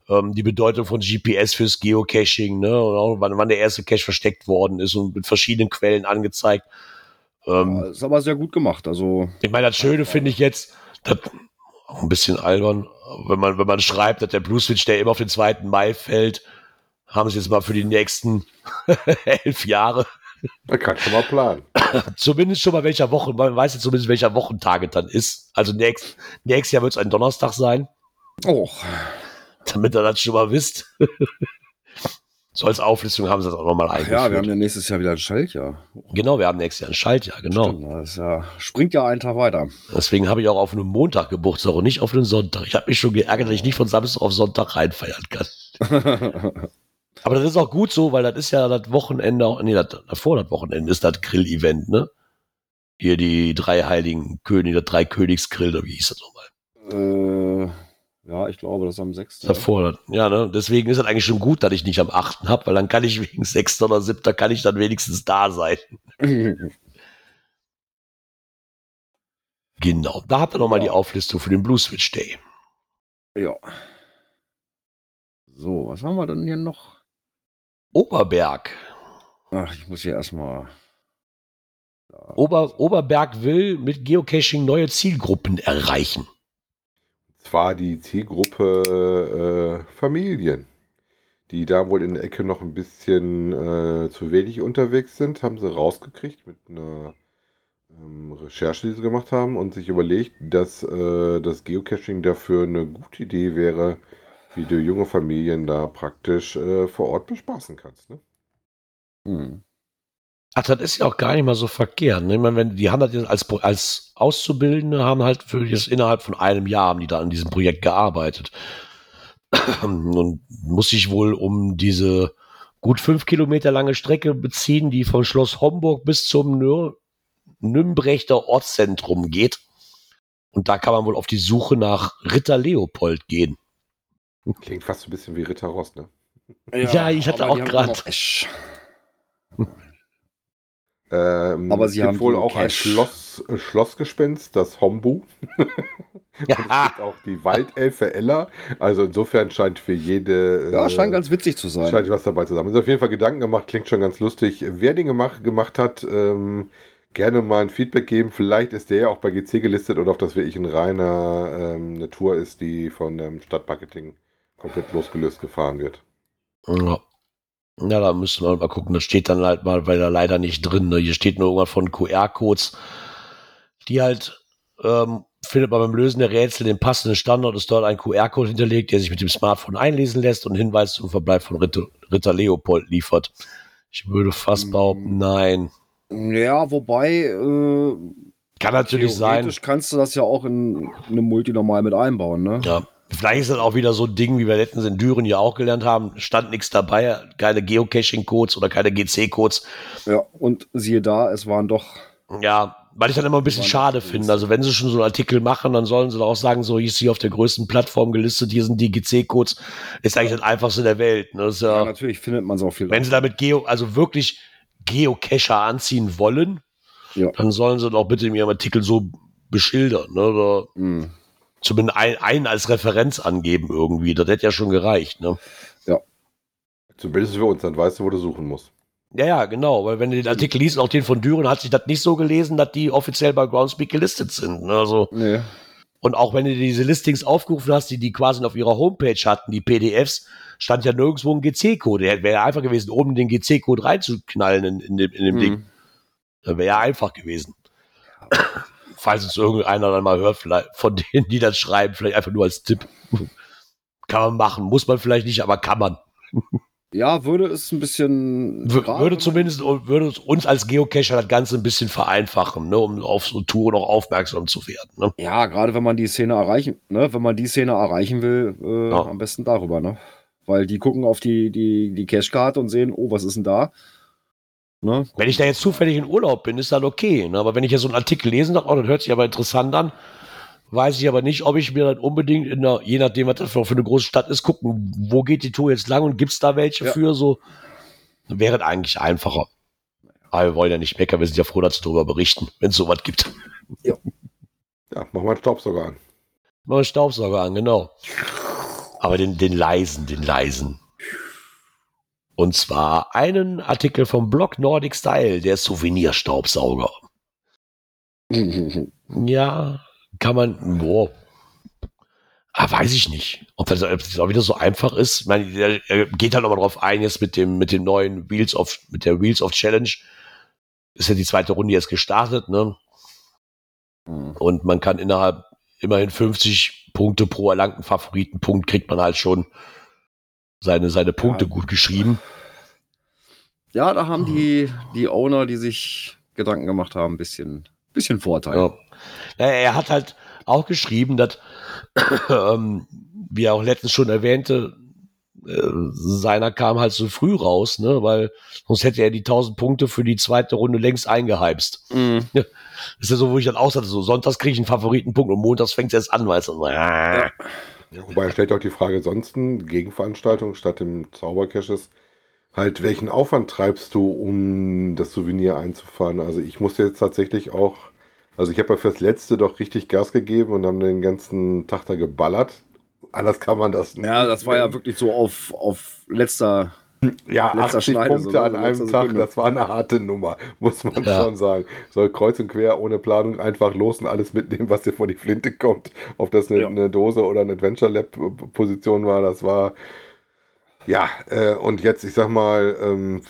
Ähm, die Bedeutung von GPS fürs Geocaching, ne, und auch wann, wann der erste Cache versteckt worden ist und mit verschiedenen Quellen angezeigt. Ähm, Ja, ist aber sehr gut gemacht. Also, ich meine, das Schöne finde ich jetzt, das, auch ein bisschen albern, wenn man, wenn man schreibt, dass der Blue Switch Day immer auf den 2. Mai fällt, haben sie jetzt mal für die nächsten elf Jahre Man kann schon mal planen. zumindest schon mal welcher Woche, man weiß jetzt zumindest welcher Wochentag dann ist. Also nächst, nächstes Jahr wird es ein Donnerstag sein, oh, damit ihr das schon mal wisst. So als Auflistung haben sie das auch nochmal ach eingeführt. ja, wir haben ja nächstes Jahr wieder ein Schaltjahr. genau, wir haben nächstes Jahr ein Schaltjahr, genau. Stimmt, das ja, springt ja einen Tag weiter. Deswegen habe ich auch auf einem Montag Geburtstag und nicht auf einen Sonntag. Ich habe mich schon geärgert, dass ich nicht von Samstag auf Sonntag reinfeiern kann. Aber das ist auch gut so, weil das ist ja das Wochenende, auch- nee, das, davor das Wochenende ist das Grill-Event, ne? Hier die drei heiligen Könige, der drei Königsgrill, oder wie hieß das nochmal? äh, ja, ich glaube, das ist am 6. Davor, ja, ne? Deswegen ist es eigentlich schon gut, dass ich nicht am 8. habe, weil dann kann ich wegen 6. oder 7. kann ich dann wenigstens da sein. Genau. Da habt ihr nochmal Ja. die Auflistung für den Blue Switch Day. ja. So, was haben wir denn hier noch? Oberberg. Ach, ich muss hier erstmal. Ja. Ober, Oberberg will mit Geocaching neue Zielgruppen erreichen. Zwar die Zielgruppe äh, Familien. die da wohl in der Ecke noch ein bisschen äh, zu wenig unterwegs sind, haben sie rausgekriegt mit einer ähm, Recherche, die sie gemacht haben und sich überlegt, dass äh, das Geocaching dafür eine gute Idee wäre, wie du junge Familien da praktisch äh, vor Ort bespaßen kannst. Ne? Hm. Ach, das ist ja auch gar nicht mal so verkehrt. Ne? Ich meine, wenn, die haben das jetzt als, als Auszubildende, haben halt für das innerhalb von einem Jahr haben die da an diesem Projekt gearbeitet. Und muss sich wohl um diese gut fünf Kilometer lange Strecke beziehen, die von Schloss Homburg bis zum Nür Nümbrechter Ortszentrum geht. Und da kann man wohl auf die Suche nach Ritter Leopold gehen. Klingt fast ein bisschen wie Ritter Ross, ne? Ja, ich hatte auch die haben grad- noch Cash. Ähm, Aber es sie gibt haben wohl auch ein Geocache. Schloss, äh, Schlossgespenst, das Hombu. Und es Ja, gibt auch die Waldelfe Ella. Also insofern scheint für jede. Ja, äh, scheint ganz witzig zu sein. Scheint was dabei zu sein. Ist auf jeden Fall Gedanken gemacht, klingt schon ganz lustig. Wer den gemacht, gemacht hat, ähm, gerne mal ein Feedback geben. Vielleicht ist der ja auch bei GC gelistet oder ob das wirklich ein reiner ähm, eine Tour ist, die von dem Stadtmarketing komplett losgelöst gefahren wird. Ja. Ja, da müssen wir mal gucken. Das steht dann halt mal, weil da leider nicht drin. Ne? Hier steht nur irgendwas von QR-Codes, die halt ähm, findet man beim Lösen der Rätsel den passenden Standort, ist dort ein QR-Code hinterlegt, der sich mit dem Smartphone einlesen lässt und Hinweis zum Verbleib von Ritter, Ritter Leopold liefert. Ich würde fast Mm. behaupten, nein. Ja, wobei, äh, Kann natürlich sein. theoretisch kannst du das ja auch in eine Multi normal mit einbauen, ne? Ja. Vielleicht ist das auch wieder so ein Ding, wie wir letztens in Düren ja auch gelernt haben. Stand nichts dabei, keine Geocaching-Codes oder keine GC-Codes. Ja, und siehe da, es waren doch. Ja, weil ich dann immer ein bisschen schade finde. Also wenn sie schon so einen Artikel machen, dann sollen sie doch auch sagen, so hier ist hier auf der größten Plattform gelistet, hier sind die GC-Codes. Ist eigentlich das einfachste der Welt. Ne? Ist Ja, ja, natürlich findet man so viel. wenn sie damit Geo, also wirklich Geocacher anziehen wollen, Ja. dann sollen sie doch bitte in ihrem Artikel so beschildern. Ne? Oder Hm. Zumindest ein, einen als Referenz angeben irgendwie. Das hätte ja schon gereicht. Ne? Zumindest für uns, dann weißt du, wo du suchen musst. Ja, ja, genau. Weil wenn du den Artikel liest, auch den von Düren, hat sich das nicht so gelesen, dass die offiziell bei Groundspeak gelistet sind. Ne? Also Nee. Und auch wenn du diese Listings aufgerufen hast, die die quasi auf ihrer Homepage hatten, die PDFs, stand ja nirgendwo ein GC-Code. Der wäre ja einfach gewesen, oben den GC-Code reinzuknallen in, in dem, in dem Ding. Hm. Das wäre ja einfach gewesen. Falls es irgendeiner dann mal hört, vielleicht von denen, die das schreiben, vielleicht einfach nur als Tipp. Kann man machen, muss man vielleicht nicht, aber kann man. Ja, würde es ein bisschen. Gerade würde zumindest würde es uns als Geocacher das Ganze ein bisschen vereinfachen, ne, um auf so Touren auch aufmerksam zu werden. Ne? Ja, gerade wenn man die Szene erreichen, ne, wenn man die Szene erreichen will, äh, Ja. am besten darüber, ne? Weil die gucken auf die, die, die Cashkarte und sehen, oh, was ist denn da? Ne? Wenn ich da jetzt zufällig in Urlaub bin, ist das okay. Ne? Aber wenn ich jetzt so einen Artikel lesen darf, oh, das hört sich aber interessant an, weiß ich aber nicht, ob ich mir dann unbedingt in der, je nachdem, was das für eine große Stadt ist, gucken, wo geht die Tour jetzt lang und gibt es da welche Ja. für so, dann wäre es eigentlich einfacher. Aber wir wollen ja nicht meckern, wir sind ja froh, dass wir darüber berichten, wenn es sowas gibt. Ja, mach mal einen Staubsauger an. Mal einen Staubsauger an, genau. Aber den, den leisen, den leisen. Und zwar einen Artikel vom Blog Nordic Style, der Souvenirstaubsauger. Ja, kann man, boah. Ah, weiß ich nicht. Ob das, ob das auch wieder so einfach ist. Ich meine, er, er geht halt nochmal drauf ein, jetzt mit dem, mit dem neuen Wheels of, mit der Wheels of Challenge. Ist ja die zweite Runde jetzt gestartet, ne? Hm. Und man kann innerhalb immerhin 50 Punkte pro erlangten Favoritenpunkt kriegt man halt schon seine, seine Punkte gut geschrieben. ja, da haben die, die Owner, die sich Gedanken gemacht haben, ein bisschen, bisschen Vorteil. Ja. Er hat halt auch geschrieben, dass, ähm, wie er auch letztens schon erwähnte, äh, seiner kam halt so früh raus, ne, weil sonst hätte er die 1000 Punkte für die zweite Runde längst eingeheimst. Mhm. Das ist ja so, wo ich dann auch sagte, so sonntags kriege ich einen Favoritenpunkt und montags fängt es erst an, weil es dann, äh, Ja, wobei er stellt auch die Frage, ansonsten Gegenveranstaltung statt dem Zaubercaches, halt welchen Aufwand treibst du, um das Souvenir einzufahren? Also ich musste jetzt tatsächlich auch, also ich habe ja fürs Letzte doch richtig Gas gegeben und haben den ganzen Tag da geballert. Anders kann man das nicht. Ja, das war ja wirklich so auf, auf letzter. Ja, letzter 80 Schneide, Punkte so, an ne? einem Tag, Sekunde. das war eine harte Nummer, muss man Ja. schon sagen. Soll kreuz und quer, ohne Planung, einfach los und alles mitnehmen, was dir vor die Flinte kommt. Ob das eine, Ja. eine Dose oder eine Adventure Lab Position war, das war Ja, äh, und jetzt, ich sag mal, ähm,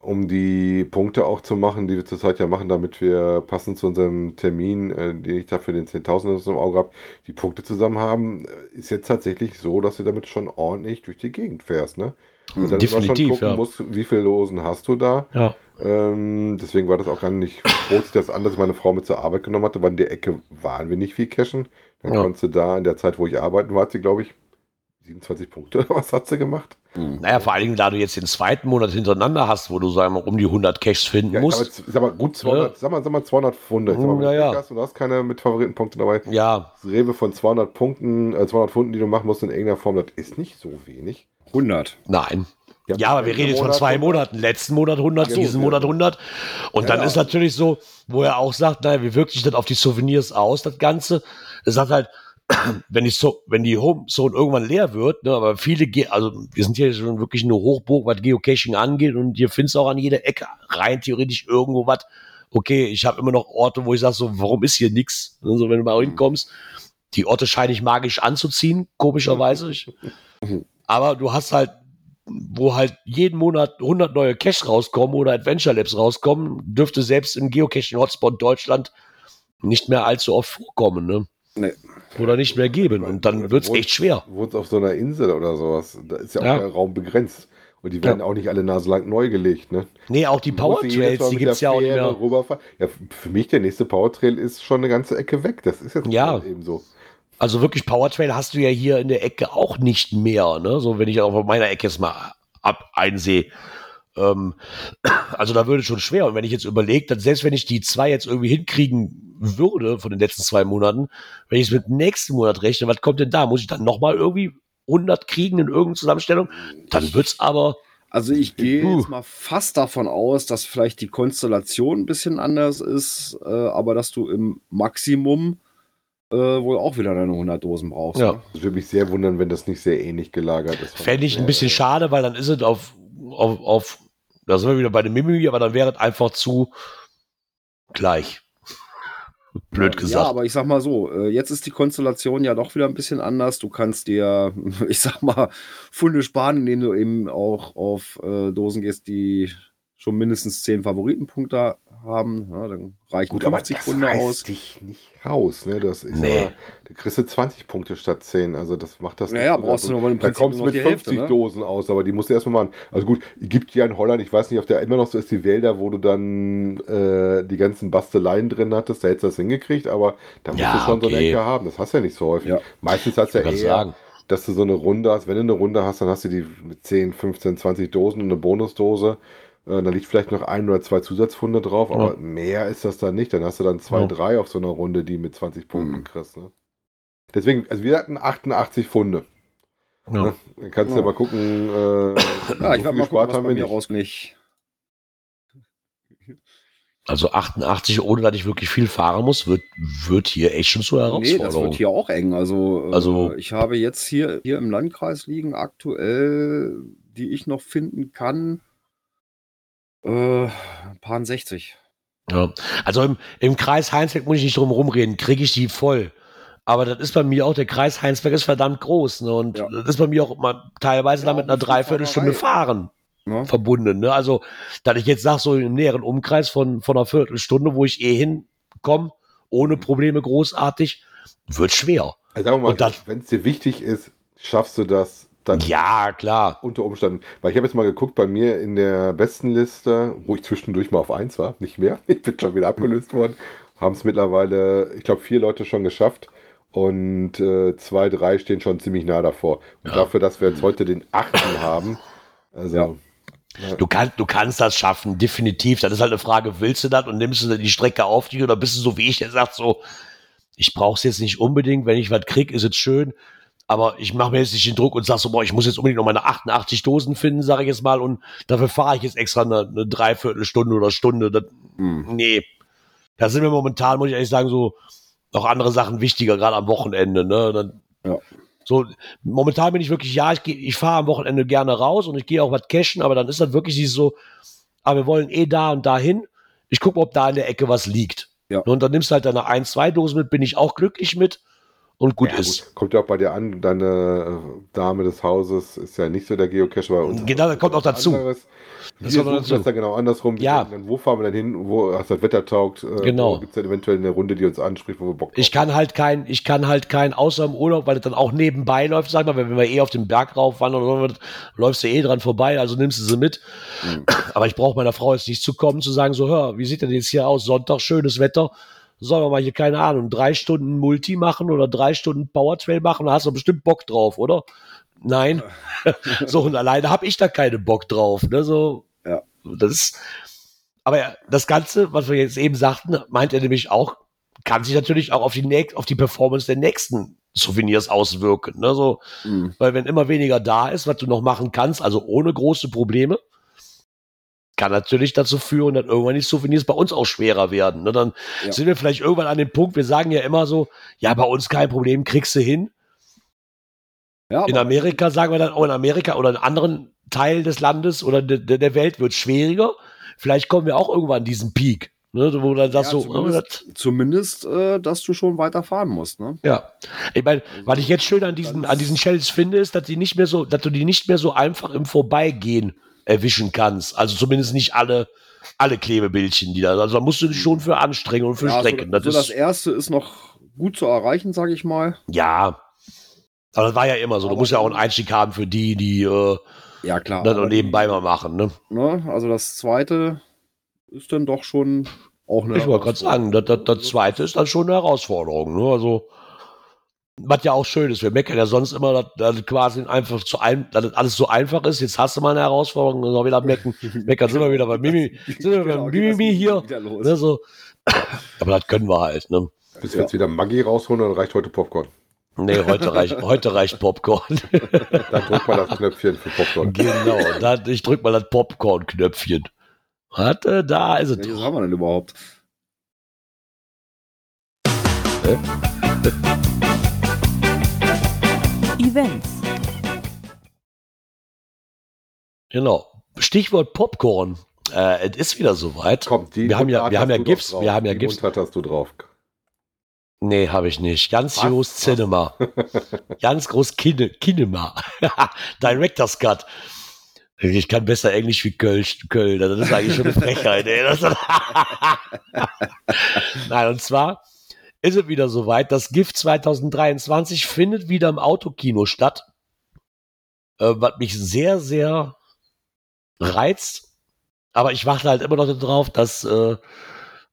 um die Punkte auch zu machen, die wir zurzeit ja machen, damit wir passend zu unserem Termin, äh, den ich da für den 10.000 so im Auge habe, die Punkte zusammen haben, äh, ist jetzt tatsächlich so, dass du damit schon ordentlich durch die Gegend fährst, ne? Und dann Definitiv, gucken ja. musst, wie viele Losen hast du da. Ja. Ähm, deswegen war das auch gar nicht, bot sich das an, dass ich meine Frau mit zur Arbeit genommen hatte, weil in der Ecke waren wir nicht viel cashen. Dann Ja. konntest du da in der Zeit, wo ich arbeiten war, hat sie, glaube ich, 27 Punkte oder was hat sie gemacht? Naja, vor allen Dingen, da du jetzt den zweiten Monat hinterenander hast, wo du, sagen wir mal, um die 100 Caches finden Ja, musst. aber sag mal, gut 200, sag mal, sag mal 200 Pfunde. Sag mal, Ja, ja. Hast und du hast keine mit Favoritenpunkten dabei. ja, Das Rewe von 200 Punkten, äh, 200 Pfunden, die du machen musst in irgendeiner Form, das ist nicht so wenig. 100. nein. Ja, aber wir reden jetzt von zwei Monaten. Letzten Monat 100, Ja, so, diesen ja. Monat 100. Und Ja, dann ja. ist natürlich so, wo er auch sagt, naja, wie wirkt sich das auf die Souvenirs aus, das Ganze? Er sagt halt, wenn die, so wenn die Home Zone irgendwann leer wird, ne, aber viele, Ge also wir sind hier schon wirklich eine Hochburg, was Geocaching angeht und hier findest du auch an jeder Ecke rein theoretisch irgendwo was. Okay, ich habe immer noch Orte, wo ich sage so, warum ist hier nix? Also wenn du mal hinkommst, die Orte scheine ich magisch anzuziehen, komischerweise. Ich, aber du hast halt, wo halt jeden Monat 100 neue Caches rauskommen oder Adventure Labs rauskommen, dürfte selbst im Geocaching-Hotspot Deutschland nicht mehr allzu oft vorkommen, ne? Nee. Oder nicht mehr geben. Und dann wird's echt schwer. Wohnst auf so einer Insel oder sowas. Da ist ja auch Ja. der Raum begrenzt. Und die werden auch nicht alle naselang neu gelegt, ne? Nee, auch die Mal Powertrails, die gibt's der ja auch nicht mehr. rüberfahren. Ja, für mich der nächste Powertrail ist schon eine ganze Ecke weg. Das ist jetzt Ja. eben so. Also wirklich Powertrail hast du ja hier in der Ecke auch nicht mehr, ne? So, wenn ich auch auf meiner Ecke jetzt mal ab einsehe. Ähm, also da würde es schon schwer. Und wenn ich jetzt überlege, dann selbst wenn ich die zwei jetzt irgendwie hinkriegen würde von den letzten zwei Monaten, wenn ich es mit dem nächsten Monat rechne, was kommt denn da? Muss ich dann nochmal irgendwie 100 kriegen in irgendeiner Zusammenstellung? Dann wird's aber, Also ich gehe jetzt mal fast davon aus, dass vielleicht die Konstellation ein bisschen anders ist, äh, aber dass du im Maximum äh, wohl auch wieder deine 100 Dosen brauchst. Ja. Ne? Das würde mich sehr wundern, wenn das nicht sehr ähnlich gelagert ist. fände ich ein bisschen schade, weil dann ist es auf, auf, auf da sind wir wieder bei dem Mimimi, aber dann wäre es einfach zu gleich. Blöd gesagt. Ja, aber ich sag mal so, äh, jetzt ist die Konstellation ja doch wieder ein bisschen anders. Du kannst dir, ich sag mal, Funde sparen, indem du eben auch auf äh, Dosen gehst, die schon mindestens 10 Favoritenpunkte haben. Ja, dann reichen Gut, aber 50 das Funde reißt aus. dich nicht raus, ne? Das ist Nee. aber, da kriegst du 20 Punkte statt 10, also das macht das Naja, so. brauchst du aber im Prinzip kommst du mit die 50 Hälfte, ne? Dosen aus, aber die musst du erstmal machen. Also gut, gibt ja in Holland, ich weiß nicht, ob der immer noch so ist, die Wälder, wo du dann äh, die ganzen Basteleien drin hattest, da hättest du das hingekriegt, aber da musst Ja, du schon so eine okay. Ecke haben. Das hast du ja nicht so häufig. Ja. Meistens hast du ja eher, sagen. dass du so eine Runde hast. Wenn du eine Runde hast, dann hast du die mit 10, 15, 20 Dosen und eine Bonusdose. Äh, Da liegt vielleicht noch ein oder zwei Zusatzfunde drauf, aber Ja. mehr ist das dann nicht. Dann hast du dann zwei, Ja. drei auf so einer Runde, die mit 20 Punkten Mhm. kriegst. Ne? Deswegen, also wir hatten 88 Funde. Ja. Ne? Dann kannst du Ja. mal gucken. Äh, Ja, so ich viel werde mal gucken, haben wir nicht. raus nicht. Also 88, ohne dass ich wirklich viel fahren muss, wird, wird hier echt schon zur Nee, Herausforderung. das wird hier auch eng. Also, äh, Also- ich habe jetzt hier, hier im Landkreis liegen aktuell, die ich noch finden kann, äh, paar 60. Ja. Also im, im Kreis Heinsberg muss ich nicht drum rumreden, kriege ich die voll. Aber das ist bei mir auch, der Kreis Heinsberg ist verdammt groß. Ne? Und Ja. das ist bei mir auch mal teilweise Ja, damit einer eine Dreiviertelstunde fahren Ne? verbunden. Ne? Also, dass ich jetzt sage, so im näheren Umkreis von, von einer Viertelstunde, wo ich eh hinkomme, ohne Probleme großartig, wird schwer. Also sagen wir Und mal, das- wenn es dir wichtig ist, schaffst du das dann Ja, klar. unter Umständen. Weil ich habe jetzt mal geguckt, bei mir in der besten Liste, wo ich zwischendurch mal auf 1 war, nicht mehr, ich bin schon wieder abgelöst worden, haben es mittlerweile, ich glaube, vier Leute schon geschafft. Und äh, zwei, drei stehen schon ziemlich nah davor. Und Ja. dafür, dass wir jetzt heute den achten haben, also Ja. Du, kannst, du kannst das schaffen, definitiv. Das ist halt eine Frage, willst du das und nimmst du die Strecke auf dich oder bist du so wie ich, der sagt so, ich brauche es jetzt nicht unbedingt, wenn ich was krieg, ist es schön, aber ich mache mir jetzt nicht den Druck und sag so, boah, ich muss jetzt unbedingt noch meine 88 Dosen finden, sage ich jetzt mal, und dafür fahre ich jetzt extra eine, eine Dreiviertelstunde oder Stunde. Das, Hm. nee, da sind mir momentan, muss ich ehrlich sagen, so noch andere Sachen wichtiger, gerade am Wochenende. Ne? Dann, Ja. So, momentan bin ich wirklich, ja, ich, geh- ich fahre am Wochenende gerne raus und ich gehe auch was cashen, aber dann ist das wirklich dieses so, aber wir wollen eh da und dahin. Ich gucke, ob da in der Ecke was liegt. Ja. Und dann nimmst du halt deine ein, zwei Dosen mit, bin ich auch glücklich mit. Und gut Ja, ist. gut. Kommt ja auch bei dir an, deine äh, Dame des Hauses ist ja nicht so der Geocacher bei uns. Genau, das kommt auch dazu. Anderes. Das Wir kommt dazu. das dann genau andersrum. Ja. Dann, wo fahren wir denn hin? Wo hast das Wetter taugt? Äh, Genau. Gibt es dann eventuell eine Runde, die uns anspricht, wo wir Bock Ich drauf kann halt kein, ich kann halt kein, außer im Urlaub, weil das dann auch nebenbei läuft, sag mal, wenn wir eh auf den Berg rauf wandern oder läufst du eh dran vorbei, also nimmst du sie mit. Mhm. Aber ich brauche meiner Frau jetzt nicht zu kommen, zu sagen, so, hör, wie sieht denn jetzt hier aus? Sonntag, schönes Wetter. Sollen wir mal hier, keine Ahnung, drei Stunden Multi machen oder drei Stunden Powertrail machen? Da hast du bestimmt Bock drauf, oder? Nein. so, und alleine habe ich da keinen Bock drauf. Ne? So, Ja. Das ist, aber ja, das Ganze, was wir jetzt eben sagten, meint er nämlich auch, kann sich natürlich auch auf die, näch- auf die Performance der nächsten Souvenirs auswirken. Ne? So, Mhm. weil wenn immer weniger da ist, was du noch machen kannst, also ohne große Probleme, kann natürlich dazu führen, dass irgendwann die Souvenirs bei uns auch schwerer werden. Ne? Dann Ja. sind wir vielleicht irgendwann an dem Punkt, wir sagen ja immer so, ja, bei uns kein Problem, kriegst du hin. Ja, In Amerika sagen wir dann, oh, in Amerika oder in anderen Teilen des Landes oder de, de, der Welt wird schwieriger. Vielleicht kommen wir auch irgendwann an diesen Peak, ne? wo dann sagst Ja, so, oh, das, zumindest, zumindest äh, dass du schon weiter fahren musst. Ne? Ja. Ich meine, Also, was ich jetzt schön an diesen, an diesen Shells finde, ist, dass die nicht mehr so, dass du die nicht mehr so einfach im Vorbeigehen erwischen kannst. Also zumindest nicht alle, alle Klebebildchen, die da. Also da musst du dich schon für anstrengen und für Ja, strecken. so, das so das erste ist noch gut zu erreichen, sage ich mal. ja. Aber das war ja immer so. Du Aber musst ja auch einen Einstieg haben für die, die äh, Ja, klar. dann nebenbei mal machen. Ne? Ne? Also das zweite ist dann doch schon auch eine. Ich wollte gerade sagen, das, das, das zweite ist dann schon eine Herausforderung. Ne? Also, was ja auch schön ist, wir meckern ja sonst immer, dass, dass quasi einfach zu ein, dass das alles so einfach ist. Jetzt hast du mal eine Herausforderung, dann auch wieder mecken. Meckern sind wir wieder bei Mimi, sind wir Genau, das Mimimi hier. Ne, so. Aber das können wir halt. Ne? Bis wir jetzt wieder Maggi rausholen, dann reicht heute Popcorn. Nee, heute reicht, heute reicht Popcorn. Dann drückt man das Knöpfchen für Popcorn. genau. Da, ich drück mal das Popcorn-Knöpfchen. Warte, da ist es. Welches haben wir denn überhaupt? Events. Genau. Stichwort Popcorn. Äh, es ist wieder soweit. Komm, die Wir haben ja- wir haben hast ja drauf. wir haben ja Die Gifts. Mundart hast du drauf. Nee, habe ich nicht. Ganz Was? groß Was? Cinema. Ganz groß Kine, Kinema. Director's Cut. Ich kann besser Englisch wie Kölsch, Köln. Das ist eigentlich schon eine Frechheit. Nein, und zwar ist es wieder soweit. Das GIFT 2023 findet wieder im Autokino statt. Äh, was mich sehr, sehr reizt. Aber ich warte halt immer noch darauf, dass äh,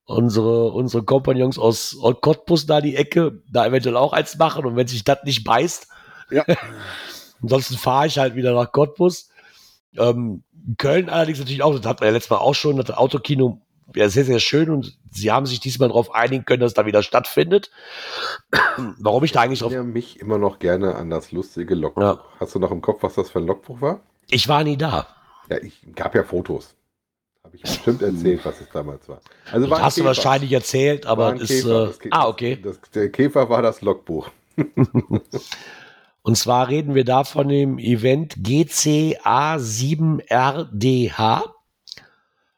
unsere, unsere Kompagnons aus Cottbus da die Ecke da eventuell auch eins machen und wenn sich das nicht beißt, Ja. ansonsten fahre ich halt wieder nach Cottbus. Ähm, Köln allerdings natürlich auch, das hatten wir ja letztes Mal auch schon, das Autokino ja sehr, sehr schön und sie haben sich diesmal darauf einigen können, dass da wieder stattfindet. Warum ich da eigentlich Ich drauf. erinnere mich immer noch gerne an das lustige Logbuch. Ja. Hast du noch im Kopf, was das für ein Logbuch war? Ich war nie da. Ja, ich gab ja Fotos. Habe ich bestimmt erzählt, was es damals war. Also war hast du Käfer. wahrscheinlich erzählt, aber ist. Käfer. Äh, ah, okay. Das, der Käfer war das Logbuch. Und zwar reden wir da von dem Event GCA7RDH.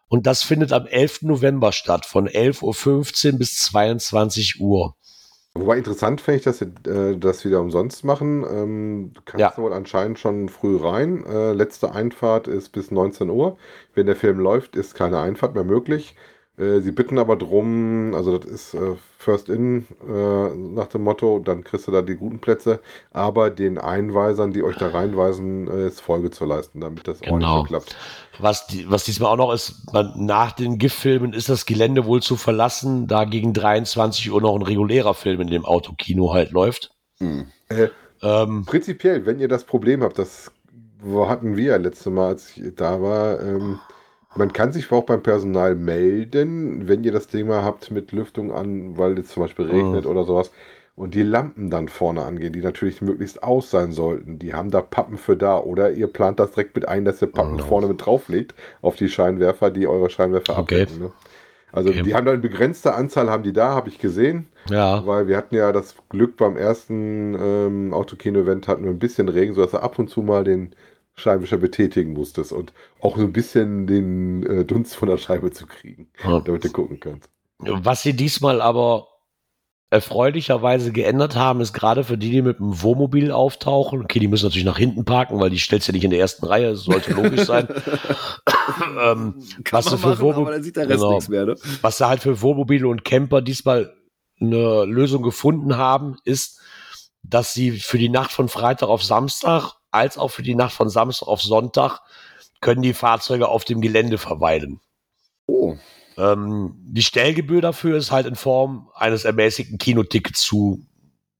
Und das findet am 11. November statt, von 11.15 Uhr bis 22 Uhr. Wobei interessant fände ich, dass sie äh, das wieder umsonst machen. Ähm, du kannst Ja. wohl anscheinend schon früh rein. Äh, letzte Einfahrt ist bis 19 Uhr. Wenn der Film läuft, ist keine Einfahrt mehr möglich. Äh, sie bitten aber drum, also das ist äh, First In äh, nach dem Motto, dann kriegst du da die guten Plätze, aber den Einweisern, die euch da reinweisen, äh, ist Folge zu leisten, damit das Genau. ordentlich klappt. Was, die, was diesmal auch noch ist, man, nach den GIF-Filmen ist das Gelände wohl zu verlassen, da gegen 23 Uhr noch ein regulärer Film in dem Autokino halt läuft. Hm. Äh, Ähm, Prinzipiell, wenn ihr das Problem habt, das hatten wir ja letzte Mal, als ich da war, ähm, man kann sich auch beim Personal melden, wenn ihr das Thema habt mit Lüftung an, weil es zum Beispiel regnet oder sowas. Und die Lampen dann vorne angehen, die natürlich möglichst aus sein sollten. Die haben da Pappen für da. Oder ihr plant das direkt mit ein, dass ihr Pappen Oh vorne mit drauflegt auf die Scheinwerfer, die eure Scheinwerfer Okay. abdecken. Ne? Also Okay. die haben da eine begrenzte Anzahl, haben die da, habe ich gesehen. ja, Weil wir hatten ja das Glück beim ersten ähm, Autokino-Event hatten wir ein bisschen Regen, sodass du ab und zu mal den Scheibenwischer betätigen musstest und auch so ein bisschen den äh, Dunst von der Scheibe zu kriegen, Ja. damit du gucken kannst. Was sie diesmal aber erfreulicherweise geändert haben, ist gerade für die, die mit dem Wohnmobil auftauchen, okay, die müssen natürlich nach hinten parken, weil die stellst ja nicht in der ersten Reihe, das sollte logisch sein. ähm, was, du Wohnmobil, Genau. mehr, ne? was sie halt für Wohnmobile und Camper diesmal eine Lösung gefunden haben, ist, dass sie für die Nacht von Freitag auf Samstag als auch für die Nacht von Samstag auf Sonntag können die Fahrzeuge auf dem Gelände verweilen. Oh, Ähm, die Stellgebühr dafür ist halt in Form eines ermäßigten Kinotickets zu,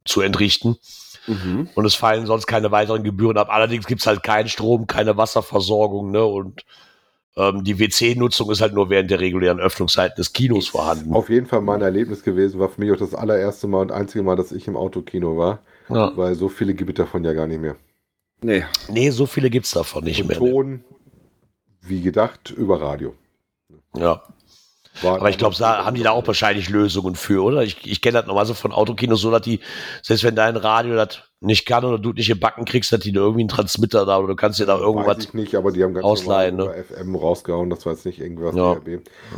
zu entrichten. mhm. Und es fallen sonst keine weiteren Gebühren ab. Allerdings gibt's halt keinen Strom, keine Wasserversorgung, ne? Und ähm, die WC-Nutzung ist halt nur während der regulären Öffnungszeiten des Kinos vorhanden. Auf jeden Fall mein Erlebnis gewesen, war für mich auch das allererste Mal und einzige Mal, dass ich im Autokino war, Ja. weil so viele gibt es davon ja gar nicht mehr. Nee, Nee, so viele gibt's davon nicht und mehr. Ne? Ton, wie gedacht, über Radio. Ja. War Aber ich glaube, da haben die da auch wahrscheinlich Lösungen für, oder? Ich, ich kenne das normal so von Autokinos so, dass die, selbst wenn dein Radio das nicht kann oder du nicht in Backen kriegst, dass die da irgendwie einen Transmitter da oder du kannst dir da Weiß irgendwas. ich nicht, aber die haben ganz ausleihen, über FM rausgehauen, das war jetzt nicht irgendwas Ja.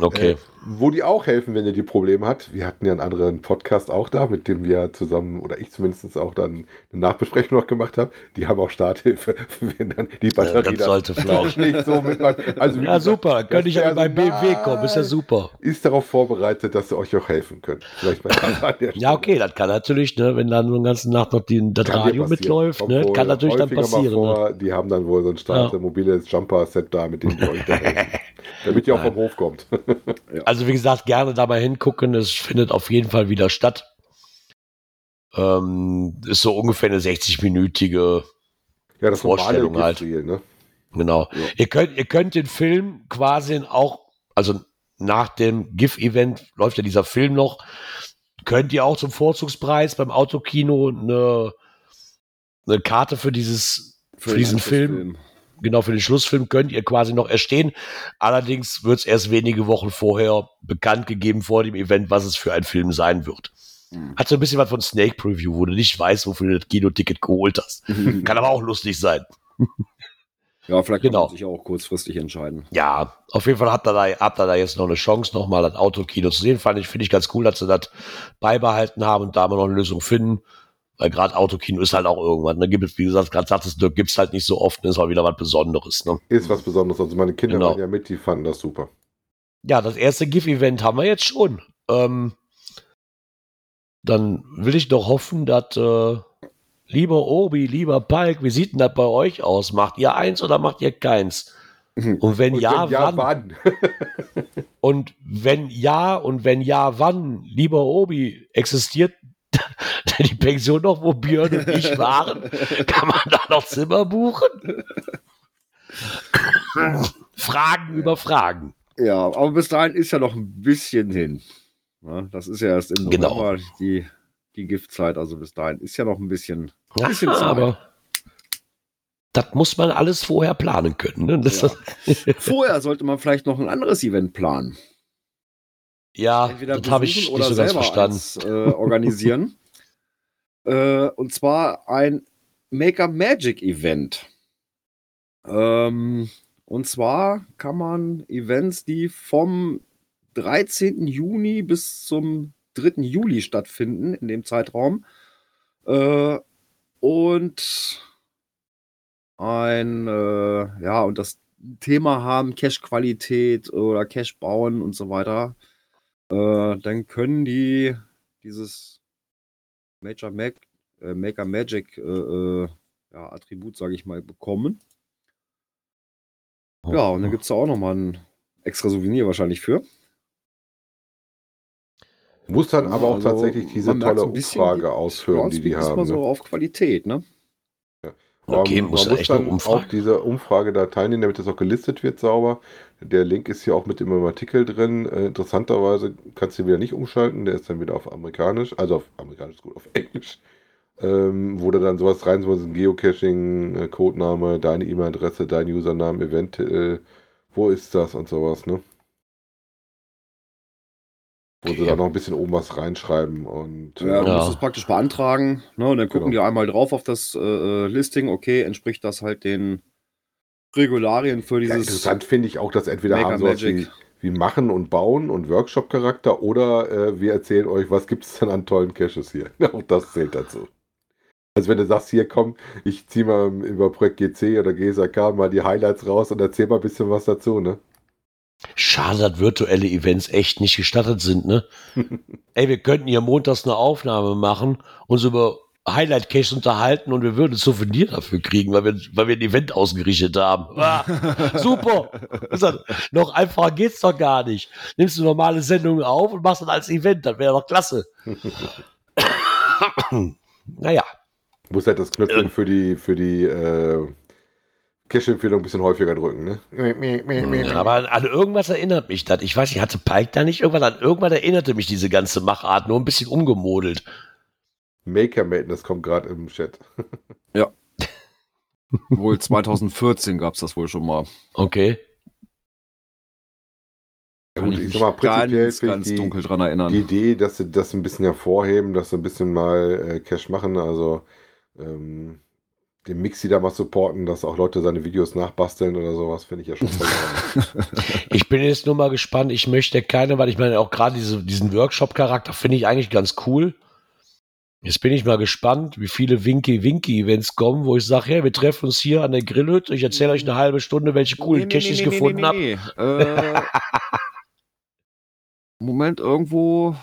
Okay. Äh, wo die auch helfen, wenn ihr die Probleme hat. Wir hatten ja einen anderen Podcast auch da, mit dem wir zusammen, oder ich zumindest auch dann eine Nachbesprechung noch gemacht habe. Die haben auch Starthilfe, wenn dann die Batterie das sollte vielleicht. nicht so mitmacht. Also, ja, gesagt, super. Dann könnte ich aber bei Personal BMW kommen. Ist ja super. Ist darauf vorbereitet, dass sie euch auch helfen können. Vielleicht mal an der Ja, okay, das kann natürlich, ne, wenn dann so eine ganze Nacht noch die, das Radio mitläuft, ne, kann natürlich dann passieren. Ne? Vor, Die haben dann wohl so ein Start, Ja. mobiles Jumper-Set da, mit dem die euch da. Damit ihr auch vom Hof kommt. Also wie gesagt, gerne da mal hingucken. Es findet auf jeden Fall wieder statt. Ähm, ist so ungefähr eine 60-minütige, Ja, Vorstellung halt. Gipfel, ne? genau. Ja. Ihr könnt, ihr könnt den Film quasi auch, also nach dem GIF-Event läuft ja dieser Film noch, könnt ihr auch zum Vorzugspreis beim Autokino eine, eine Karte für dieses, für, den diesen Film, Anschlussfilm. genau für den Schlussfilm könnt ihr quasi noch erstehen. Allerdings wird es erst wenige Wochen vorher bekannt gegeben vor dem Event, was es für ein Film sein wird. Hm. Hat so ein bisschen was von Snake Preview, wo du nicht weißt, wofür du das Kinoticket geholt hast. Kann aber auch lustig sein. Ja, vielleicht Genau. kann man sich auch kurzfristig entscheiden. Ja, auf jeden Fall habt ihr da, habt ihr da jetzt noch eine Chance, nochmal das Autokino zu sehen. Fand ich, finde ich ganz cool, dass sie das beibehalten haben und da mal noch eine Lösung finden. Weil gerade Autokino ist halt auch irgendwann. Da gibt es, wie gesagt, gerade sagtest du, gibt es halt nicht so oft, ist auch wieder was Besonderes. Ne? Ist was Besonderes. Also meine Kinder Genau. waren ja mit, die fanden das super. Ja, das erste GIF-Event haben wir jetzt schon. Ähm, dann will ich doch hoffen, dass äh, lieber Obi, lieber Palk, wie sieht denn das bei euch aus? Macht ihr eins oder macht ihr keins? Und wenn Und ja, wenn ja, wann? wann? Und wenn ja und wenn ja, wann? Lieber Obi, existiert die Pension noch, wo Björn und ich waren? Kann man da noch Zimmer buchen? Fragen über Fragen. Ja, aber bis dahin ist ja noch ein bisschen hin. Ja, das ist ja erst im Genau. November die, die Giftzeit, also bis dahin ist ja noch ein bisschen. Ja, Bisschen Zeit. aber das muss man alles vorher planen können. Ne? Ja. Vorher sollte man vielleicht noch ein anderes Event planen. Ja, Entweder das habe ich besuchen nicht so ganz verstanden. eins, äh, organisieren. äh, und zwar ein Maker Magic Event. Ähm, und zwar kann man Events, die vom 13. Juni bis zum 3. Juli stattfinden, in dem Zeitraum. Äh, und ein, äh, ja, und das Thema haben, Cache-Qualität oder Cache bauen und so weiter, äh, dann können die dieses Major Mac, äh, Maker Magic äh, äh, ja, Attribut, sage ich mal, bekommen. Ja, und dann gibt es da auch nochmal ein extra Souvenir wahrscheinlich für. Muss dann aber auch Also, tatsächlich diese tolle Umfrage ausführen, die die Groundspeak ist haben. mal so auf Qualität, ne? Okay, man muss man noch dann auch diese Umfrage da teilnehmen, damit das auch gelistet wird sauber. Der Link ist hier auch mit im Artikel drin. Äh, interessanterweise kannst du wieder nicht umschalten, der ist dann wieder auf amerikanisch, also auf amerikanisch gut, auf englisch. Ähm, wo du dann sowas rein, so ein Geocaching, äh, Codename, deine E-Mail-Adresse, dein Username, Event, äh, wo ist das und sowas, ne? Wo sie Okay. da noch ein bisschen oben was reinschreiben und Ja, du Ja. musst es praktisch beantragen, ne? Und dann gucken Genau. die einmal drauf auf das äh, äh, Listing, okay, entspricht das halt den Regularien für Ja, dieses interessant finde ich auch, dass entweder Maker haben sowas wie wie Machen und Bauen und Workshop-Charakter oder äh, wir erzählen euch, was gibt es denn an tollen Caches hier. Auch das zählt dazu. Also wenn du sagst, hier komm, ich ziehe mal über Projekt GC oder GSAK mal die Highlights raus und erzähl mal ein bisschen was dazu, ne? Schade, dass virtuelle Events echt nicht gestattet sind, ne? Ey, wir könnten hier montags eine Aufnahme machen, uns über Highlight Caches unterhalten und wir würden ein Souvenir dafür kriegen, weil wir, weil wir ein Event ausgerichtet haben. Ah, super! Das, noch einfacher geht's doch gar nicht. Nimmst du normale Sendungen auf und machst dann als Event, das wäre doch klasse. naja. Muss halt das Knöpfchen für die, für die äh, Cache-Empfehlung ein bisschen häufiger drücken, ne? Ja, aber an, an irgendwas erinnert mich das. Ich weiß nicht, hatte Pike da nicht irgendwas an irgendwas erinnerte mich diese ganze Machart, nur ein bisschen umgemodelt. Maker Maiden, das kommt gerade im Chat. Wohl 2014 gab es das wohl schon mal. Okay. Ja, Kann gut, ich ich mich sag mal, prinzipiell ganz, ganz ich die, dunkel dran erinnern. die Idee, dass sie das ein bisschen hervorheben, dass sie ein bisschen mal äh, Cash machen, also ähm, den Mixi da mal supporten, dass auch Leute seine Videos nachbasteln oder sowas, finde ich ja schon voll. Ich bin jetzt nur mal gespannt. Ich möchte keine, weil ich meine, auch gerade diese, diesen Workshop-Charakter finde ich eigentlich ganz cool. Jetzt bin ich mal gespannt, wie viele Winky-Winky-Events kommen, wo ich sage, ja, wir treffen uns hier an der Grillhütte. Ich erzähle euch eine halbe Stunde, welche coolen Caches ich gefunden habe. nee, Äh, Moment, irgendwo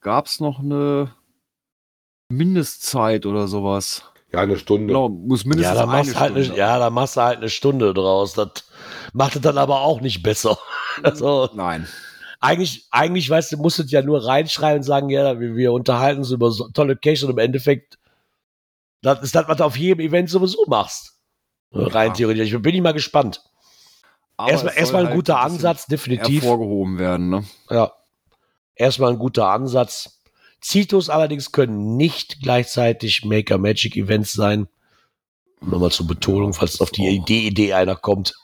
gab es noch eine Mindestzeit oder sowas. ja, eine Stunde. Genau, muss mindestens Ja, da machst, eine du halt eine, Stunde. ja, da machst du halt eine Stunde draus. Das macht es dann aber auch nicht besser. Also, Nein. Eigentlich, eigentlich, weißt du, musst du ja nur reinschreiben und sagen, ja, wir, wir unterhalten uns über so tolle Caches und im Endeffekt, das ist das, was du auf jedem Event sowieso machst. Rein Ja. theoretisch. Ich bin ich mal gespannt. Aber Erstmal, erstmal ein halt guter bisschen Ansatz, definitiv. Hervorgehoben werden, ne? Ja. Erstmal ein guter Ansatz. Zitos allerdings können nicht gleichzeitig Maker Magic Events sein. Nochmal zur Betonung, falls auf die auch- Idee, Idee einer kommt.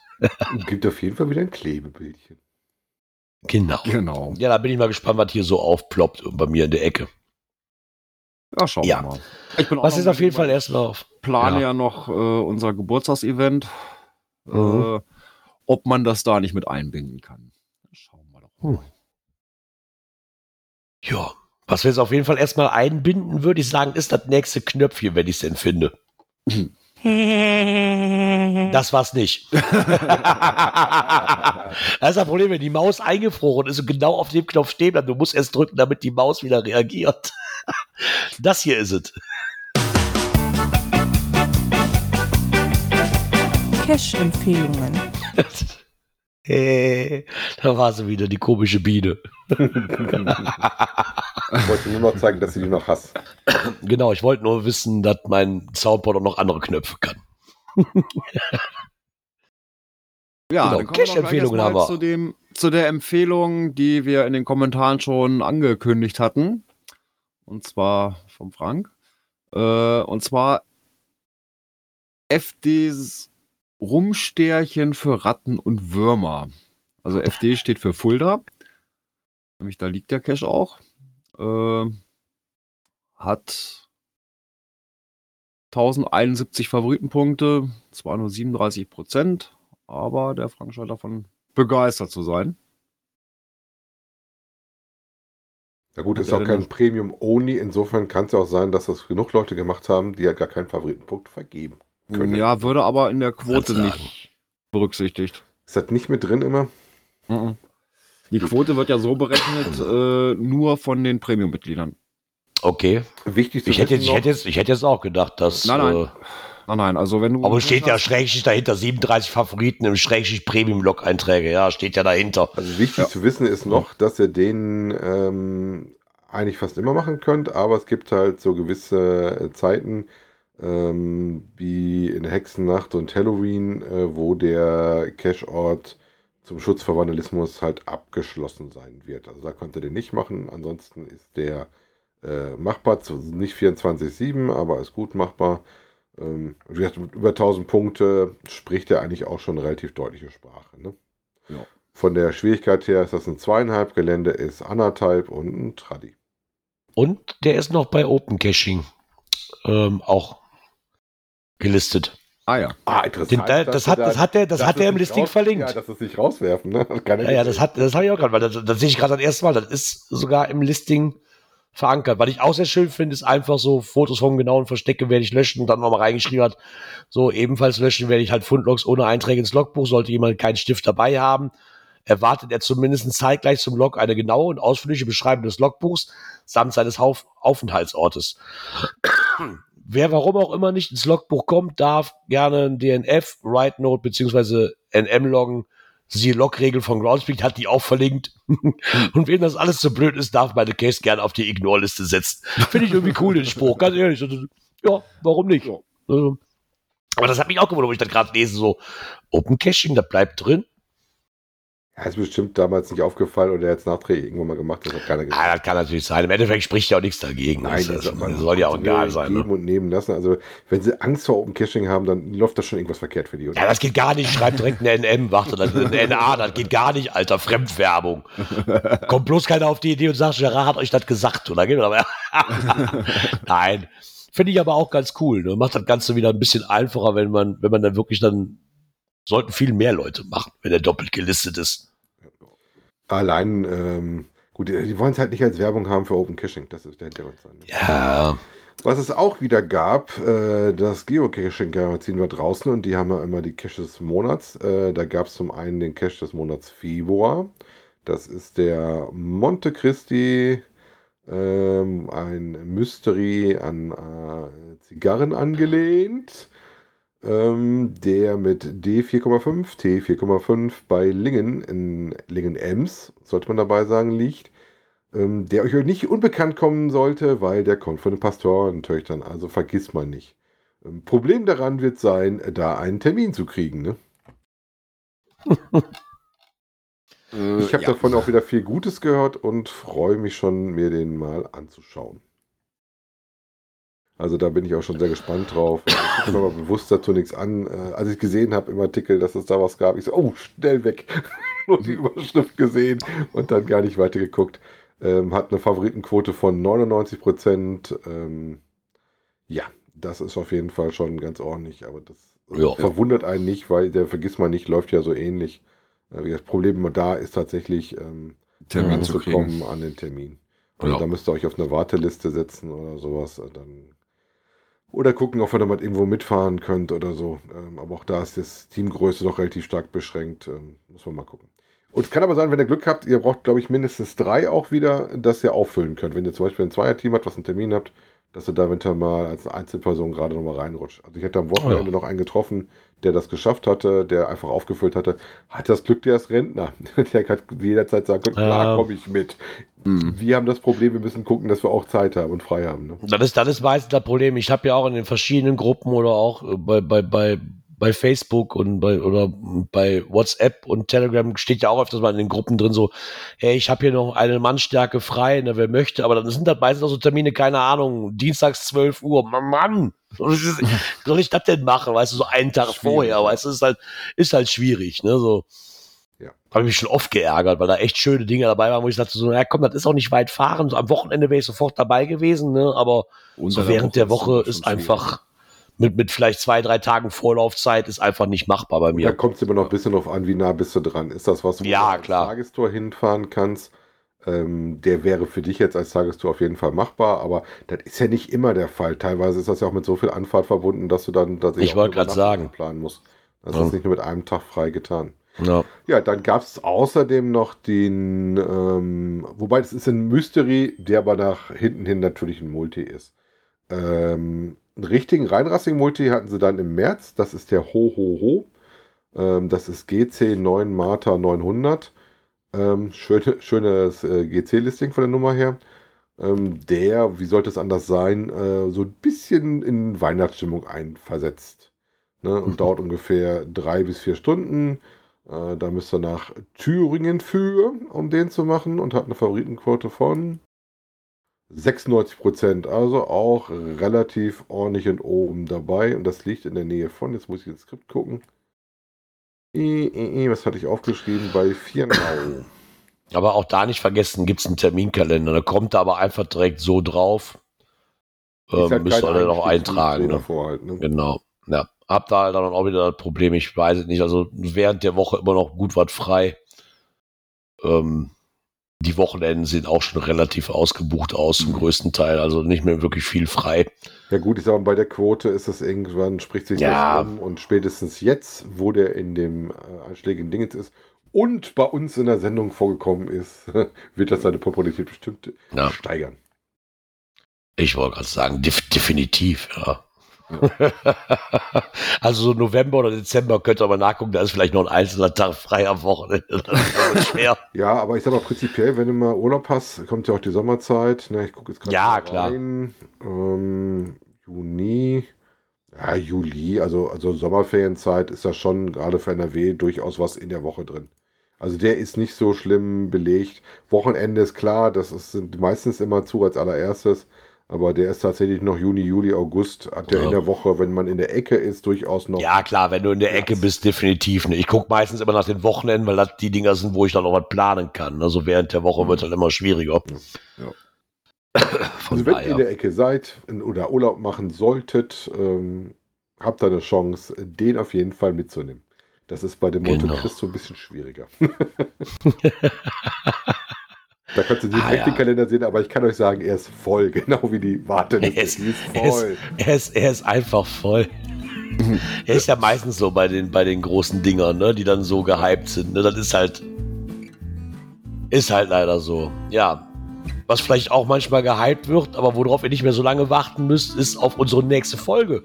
Gibt auf jeden Fall wieder ein Klebebildchen. Genau. Genau. Ja, da bin ich mal gespannt, was hier so aufploppt bei mir in der Ecke. Ja, schauen Ja. wir mal. Ich bin Was ist auf jeden Fall erstmal auf? plane Ja. ja, noch äh, unser Geburtstagsevent. Mhm. Äh, ob man das da nicht mit einbinden kann. Schauen wir doch mal. Hm. Ja. Was wir jetzt auf jeden Fall erstmal einbinden, würde ich sagen, ist das nächste Knöpfchen, wenn ich es denn finde. Das war's nicht. das ist das Problem, wenn die Maus eingefroren ist und genau auf dem Knopf stehen bleibt. Du musst erst drücken, damit die Maus wieder reagiert. Das hier ist es. Cash-Empfehlungen. Hey, da war sie wieder, die komische Biene. Ich wollte nur noch zeigen, dass sie die noch hasst. Genau, ich wollte nur wissen, dass mein Soundboard auch noch andere Knöpfe kann. Ja, Genau, Cash-Empfehlungen haben wir. Zu, dem, zu der Empfehlung, die wir in den Kommentaren schon angekündigt hatten. Und zwar vom Frank. Äh, und zwar FDs Rumstärchen für Ratten und Würmer. Also FD steht für Fulda. Nämlich da liegt der Cache auch. Äh, hat 1071 Favoritenpunkte, zwar nur 37 Prozent, aber der Frank scheint davon begeistert zu sein. Ja gut, Hat ist auch kein Premium-Only. Insofern kann es ja auch sein, dass das genug Leute gemacht haben, die ja gar keinen Favoritenpunkt vergeben können. Ja, würde aber in der Quote Kann nicht berücksichtigt. Ist das nicht mit drin immer? Mhm. Die Quote wird ja so berechnet, äh, nur von den Premium-Mitgliedern. Okay. Wichtig zu Ich hätte, jetzt, wissen ich, hätte jetzt, ich hätte jetzt auch gedacht, dass. Nein, nein. Äh, Nein, nein, also wenn du. aber es steht ja hast- Schrägstrich dahinter, 37 Favoriten im Schrägstrich Premium-Log-Einträge. Ja, steht ja dahinter. also wichtig Ja. zu wissen ist noch, dass ihr den ähm, eigentlich fast immer machen könnt, aber es gibt halt so gewisse äh, Zeiten, ähm, wie in der Hexennacht und Halloween, äh, wo der Cache-Ort zum Schutz vor Vandalismus halt abgeschlossen sein wird. Also da könnt ihr den nicht machen. Ansonsten ist der äh, machbar, zu, nicht 24-7, aber ist gut machbar. Ähm, wie gesagt, mit über 1000 Punkte spricht er eigentlich auch schon relativ deutliche Sprache. Ne? Ja. Von der Schwierigkeit her ist das ein zweieinhalb, Gelände ist anderthalb und ein Tradi. Und der ist noch bei Open Caching ähm, auch gelistet. Ah ja. Ah, interessant. Den, dass das, hat, da- das hat er, das hat er im Listing raus- verlinkt. Ja, dass es nicht rauswerfen, ne? Das kann Ja, ja, das hat, das habe ich auch gerade, weil das, das sehe ich gerade das erste Mal. Das ist sogar im Listing verankert. Was ich auch sehr schön finde, ist einfach so Fotos vom genauen Verstecke werde ich löschen und dann nochmal reingeschrieben hat, so ebenfalls löschen werde ich halt Fundlogs ohne Einträge ins Logbuch, sollte jemand keinen Stift dabei haben. Erwartet er zumindest zeitgleich zum Log eine genaue und ausführliche Beschreibung des Logbuchs samt seines Hauf Aufenthaltsortes. Wer warum auch immer nicht ins Logbuch kommt, darf gerne ein DNF, Write Note beziehungsweise NM loggen. Die Logregel von Groundspeak hat die auch verlinkt. Und wem das alles zu blöd ist, darf meine Case gerne auf die Ignore-Liste setzen. Finde ich irgendwie cool, den Spruch, ganz ehrlich. Ja, warum nicht? Also, aber das hat mich auch gewundert, wo ich das gerade lese, so Open Caching, das bleibt drin. Ja, ist bestimmt damals nicht aufgefallen oder jetzt nachträglich irgendwann mal gemacht, das hat keiner gesehen. Ah, das kann natürlich sein. Im Endeffekt spricht ja auch nichts dagegen. Nein, das, das, aber- soll ja auch egal sein. Geben Ne? und nehmen lassen. Also, wenn sie Angst vor Open Caching haben, dann läuft das schon irgendwas verkehrt für die. Oder? Ja, das geht gar nicht. Schreibt direkt eine NM, warte, das ist eine NA, das geht gar nicht, Alter. Fremdwerbung. Kommt bloß keiner auf die Idee und sagt, Gerard hat euch das gesagt, oder? Nein. Finde ich aber auch ganz cool. Ne? Macht das Ganze wieder ein bisschen einfacher, wenn man, wenn man dann wirklich dann, sollten viel mehr Leute machen, wenn er doppelt gelistet ist. Allein, ähm, gut, die, wollen es halt nicht als Werbung haben für Open Caching. Das ist der Hintergrund. Ja. Was es auch wieder gab, äh, das Geocaching-Magazin war draußen und die haben ja immer die Cache des Monats. Äh, da gab es zum einen den Cache des Monats Februar. Das ist der Monte Cristi, ähm, ein Mystery an äh, Zigarren angelehnt, ähm, der mit D4,5, T4,5 bei Lingen, in Lingen-Ems, sollte man dabei sagen, liegt ähm, der euch nicht unbekannt kommen sollte, weil der kommt von den Pastorentöchtern, also vergisst man nicht. Ähm, Problem daran wird sein, da einen Termin zu kriegen. Ne? Ich habe ja. davon auch wieder viel Gutes gehört und freue mich schon, mir den mal anzuschauen. Also da bin ich auch schon sehr gespannt drauf. Ich gucke mir aber bewusst dazu nichts an. Äh, als ich gesehen habe im Artikel, dass es da was gab, ich so, oh, schnell weg. Nur die Überschrift gesehen und dann gar nicht weiter geguckt. Ähm, hat eine Favoritenquote von 99 Prozent. Ähm, ja, das ist auf jeden Fall schon ganz ordentlich. Aber das Ja. verwundert einen nicht, weil der vergisst man nicht, läuft ja so ähnlich. Äh, Das Problem da ist tatsächlich ähm, Termin zu ranzukommen an den Termin. Also Ja. Da müsst ihr euch auf eine Warteliste setzen oder sowas. Dann oder gucken, ob ihr damit irgendwo mitfahren könnt oder so. Ähm, aber auch da ist das Teamgröße doch relativ stark beschränkt. Ähm, muss man mal gucken. Und es kann aber sein, wenn ihr Glück habt, ihr braucht, glaube ich, mindestens drei auch wieder, dass ihr auffüllen könnt. Wenn ihr zum Beispiel ein Zweierteam habt, was einen Termin habt, dass ihr da eventuell mal als Einzelperson gerade nochmal reinrutscht. Also ich hätte am Wochenende Ja. noch einen getroffen, der das geschafft hatte, der einfach aufgefüllt hatte. Hat das Glück, der ist Rentner. Der kann jederzeit sagen, können, klar, Ähm. komme ich mit. Mhm. Wir haben das Problem, wir müssen gucken, dass wir auch Zeit haben und frei haben. Ne? Das ist, das ist meistens das Problem. Ich habe ja auch in den verschiedenen Gruppen oder auch äh, bei, bei, bei, bei Facebook und bei oder bei WhatsApp und Telegram steht ja auch öfters mal in den Gruppen drin so, hey, ich habe hier noch eine Mannstärke frei, ne, wer möchte, aber dann sind das meistens auch so Termine, keine Ahnung, dienstags 12 Uhr, Mann, soll ich das denn machen, weißt du, so einen Tag Schwierig, vorher, weißt du, ist halt, ist halt schwierig, ne, so. Ja. Habe mich schon oft geärgert, weil da echt schöne Dinge dabei waren, wo ich dachte so, ja komm, das ist auch nicht weit fahren. So, am Wochenende wäre ich sofort dabei gewesen, ne? Aber Unter so während der Woche schon ist schwierig. Mit, mit vielleicht zwei, drei Tagen Vorlaufzeit ist einfach nicht machbar bei Da mir. kommt es immer noch ein bisschen drauf an, wie nah bist du dran. Ist das was, wo Ja, du als klar. Tagestour hinfahren kannst? Ähm, der wäre für dich jetzt als Tagestour auf jeden Fall machbar, aber das ist ja nicht immer der Fall. Teilweise ist das ja auch mit so viel Anfahrt verbunden, dass du dann tatsächlich Ich auch Übernachtung sagen. planen musst. Das Ja. ist nicht nur mit einem Tag frei getan. Ja. Ja, dann gab es außerdem noch den, ähm, wobei das ist ein Mystery, der aber nach hinten hin natürlich ein Multi ist. Ähm, einen richtigen reinrassigen Multi hatten sie dann im März, das ist der Ho Ho Ho. Ähm, das ist GC 9 Marta 900. Ähm, schöne, schönes äh, GC-Listing von der Nummer her. Ähm, der, wie sollte es anders sein, äh, so ein bisschen in Weihnachtsstimmung einversetzt. Ne? Und dauert ungefähr drei bis vier Stunden. Äh, da müsst ihr nach Thüringen für, um den zu machen und hat eine Favoritenquote von 96 Prozent. Also auch relativ ordentlich und oben dabei. Und das liegt in der Nähe von, jetzt muss ich ins Skript gucken. Was hatte ich aufgeschrieben? Bei Viernau. Aber auch da nicht vergessen, gibt's einen Terminkalender. Da kommt er aber einfach direkt so drauf. Halt Ähm, müsst ihr alle noch eintragen. Ne? halt, ne? Genau. Ja. hab da dann auch wieder das Problem, ich weiß es nicht. Also während der Woche immer noch gut was frei. Ähm, die Wochenenden sehen auch schon relativ ausgebucht aus, zum größten Teil. Also nicht mehr wirklich viel frei. Ja gut, ich sage mal, bei der Quote ist es irgendwann, spricht sich Ja. das um und spätestens jetzt, wo der in dem äh, einschlägigen Dingens ist und bei uns in der Sendung vorgekommen ist, wird das seine Popularität bestimmt Ja. steigern. Ich wollte gerade sagen, def definitiv, ja. also so November oder Dezember könnt ihr mal nachgucken, da ist vielleicht noch ein einzelner Tag frei am Wochenende. Aber schwer. Ja, aber ich sag mal prinzipiell, wenn du mal Urlaub hast, kommt ja auch die Sommerzeit. Ne, ich gucke jetzt gerade Ja, klar. Ähm, Juni, ja, Juli, also, also Sommerferienzeit ist da schon gerade für NRW durchaus was in der Woche drin. Also der ist nicht so schlimm belegt. Wochenende ist klar, das ist, sind meistens immer zu als allererstes. Aber der ist tatsächlich noch Juni, Juli, August, hat der Ja. in der Woche, wenn man in der Ecke ist, durchaus noch. Ja, klar, wenn du in der Ecke bist, definitiv. Ne? Ich gucke meistens immer nach den Wochenenden, weil das die Dinger sind, wo ich dann noch was planen kann. Also während der Woche wird halt immer schwieriger. Ja. Also wenn ihr in der Ecke seid oder Urlaub machen solltet, ähm, habt ihr eine Chance, den auf jeden Fall mitzunehmen. Das ist bei dem Monte Genau. Cristo ein bisschen schwieriger. da könnt ihr Ah, direkt den ja. Kalender sehen, aber ich kann euch sagen, er ist voll, genau wie die Warteliste. Er ist- Die ist er ist- voll. Er ist, er ist einfach voll. er ist ja meistens so bei den, bei den großen Dingern, ne, die dann so gehypt sind. Ne? Das ist halt. Ist halt leider so. Ja. Was vielleicht auch manchmal gehypt wird, aber worauf ihr nicht mehr so lange warten müsst, ist auf unsere nächste Folge.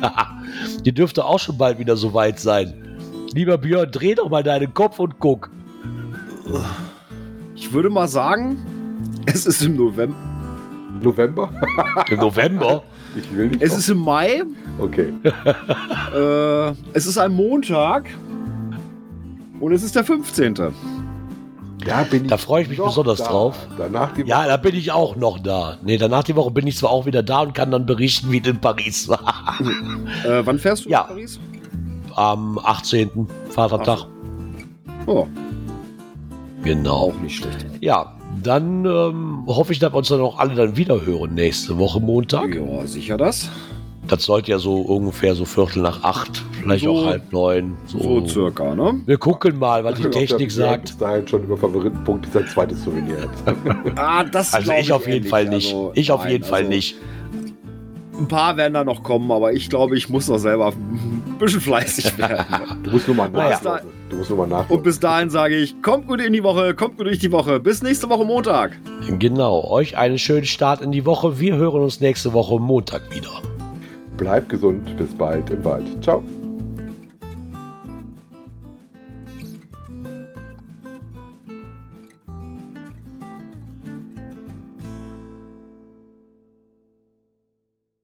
Die dürfte auch schon bald wieder so weit sein. Lieber Björn, dreh doch mal deinen Kopf und guck. Ich würde mal sagen, es ist im November. November? Im November. Ich will nicht. Es ist im Mai. okay. Äh, es ist ein Montag. Und es ist der 15. Ja, bin Da freue ich mich besonders da. drauf. Danach die Ja, da bin ich auch noch da. Nee, danach die Woche bin ich zwar auch wieder da und kann dann berichten, wie es in Paris war. Äh, wann fährst du Ja. nach Paris? Am 18. Vatertag. Oh, Genau. auch nicht schlecht. Ja, dann ähm, hoffe ich, dass wir uns dann auch alle dann wieder hören nächste Woche Montag. Ja, sicher das. Das sollte ja so ungefähr so Viertel nach acht, vielleicht So- auch halb neun. So. So circa, ne? Wir gucken mal, was die Ob der Technik Björn sagt. Bis dahin schon über Favoritenpunkt sein zweites Souvenir. Ah, das Also glaub ich auf jeden Fall nicht. Also, Ich auf nein, jeden Fall also, nicht. Ein paar werden da noch kommen, aber ich glaube, ich muss noch selber ein bisschen fleißig werden. Du musst nur mal Naja. Du musst nur mal nachlaufen. Und bis dahin sage ich, kommt gut in die Woche, kommt gut durch die Woche. Bis nächste Woche Montag. Genau. Euch einen schönen Start in die Woche. Wir hören uns nächste Woche Montag wieder. Bleibt gesund. Bis bald im Wald. Ciao.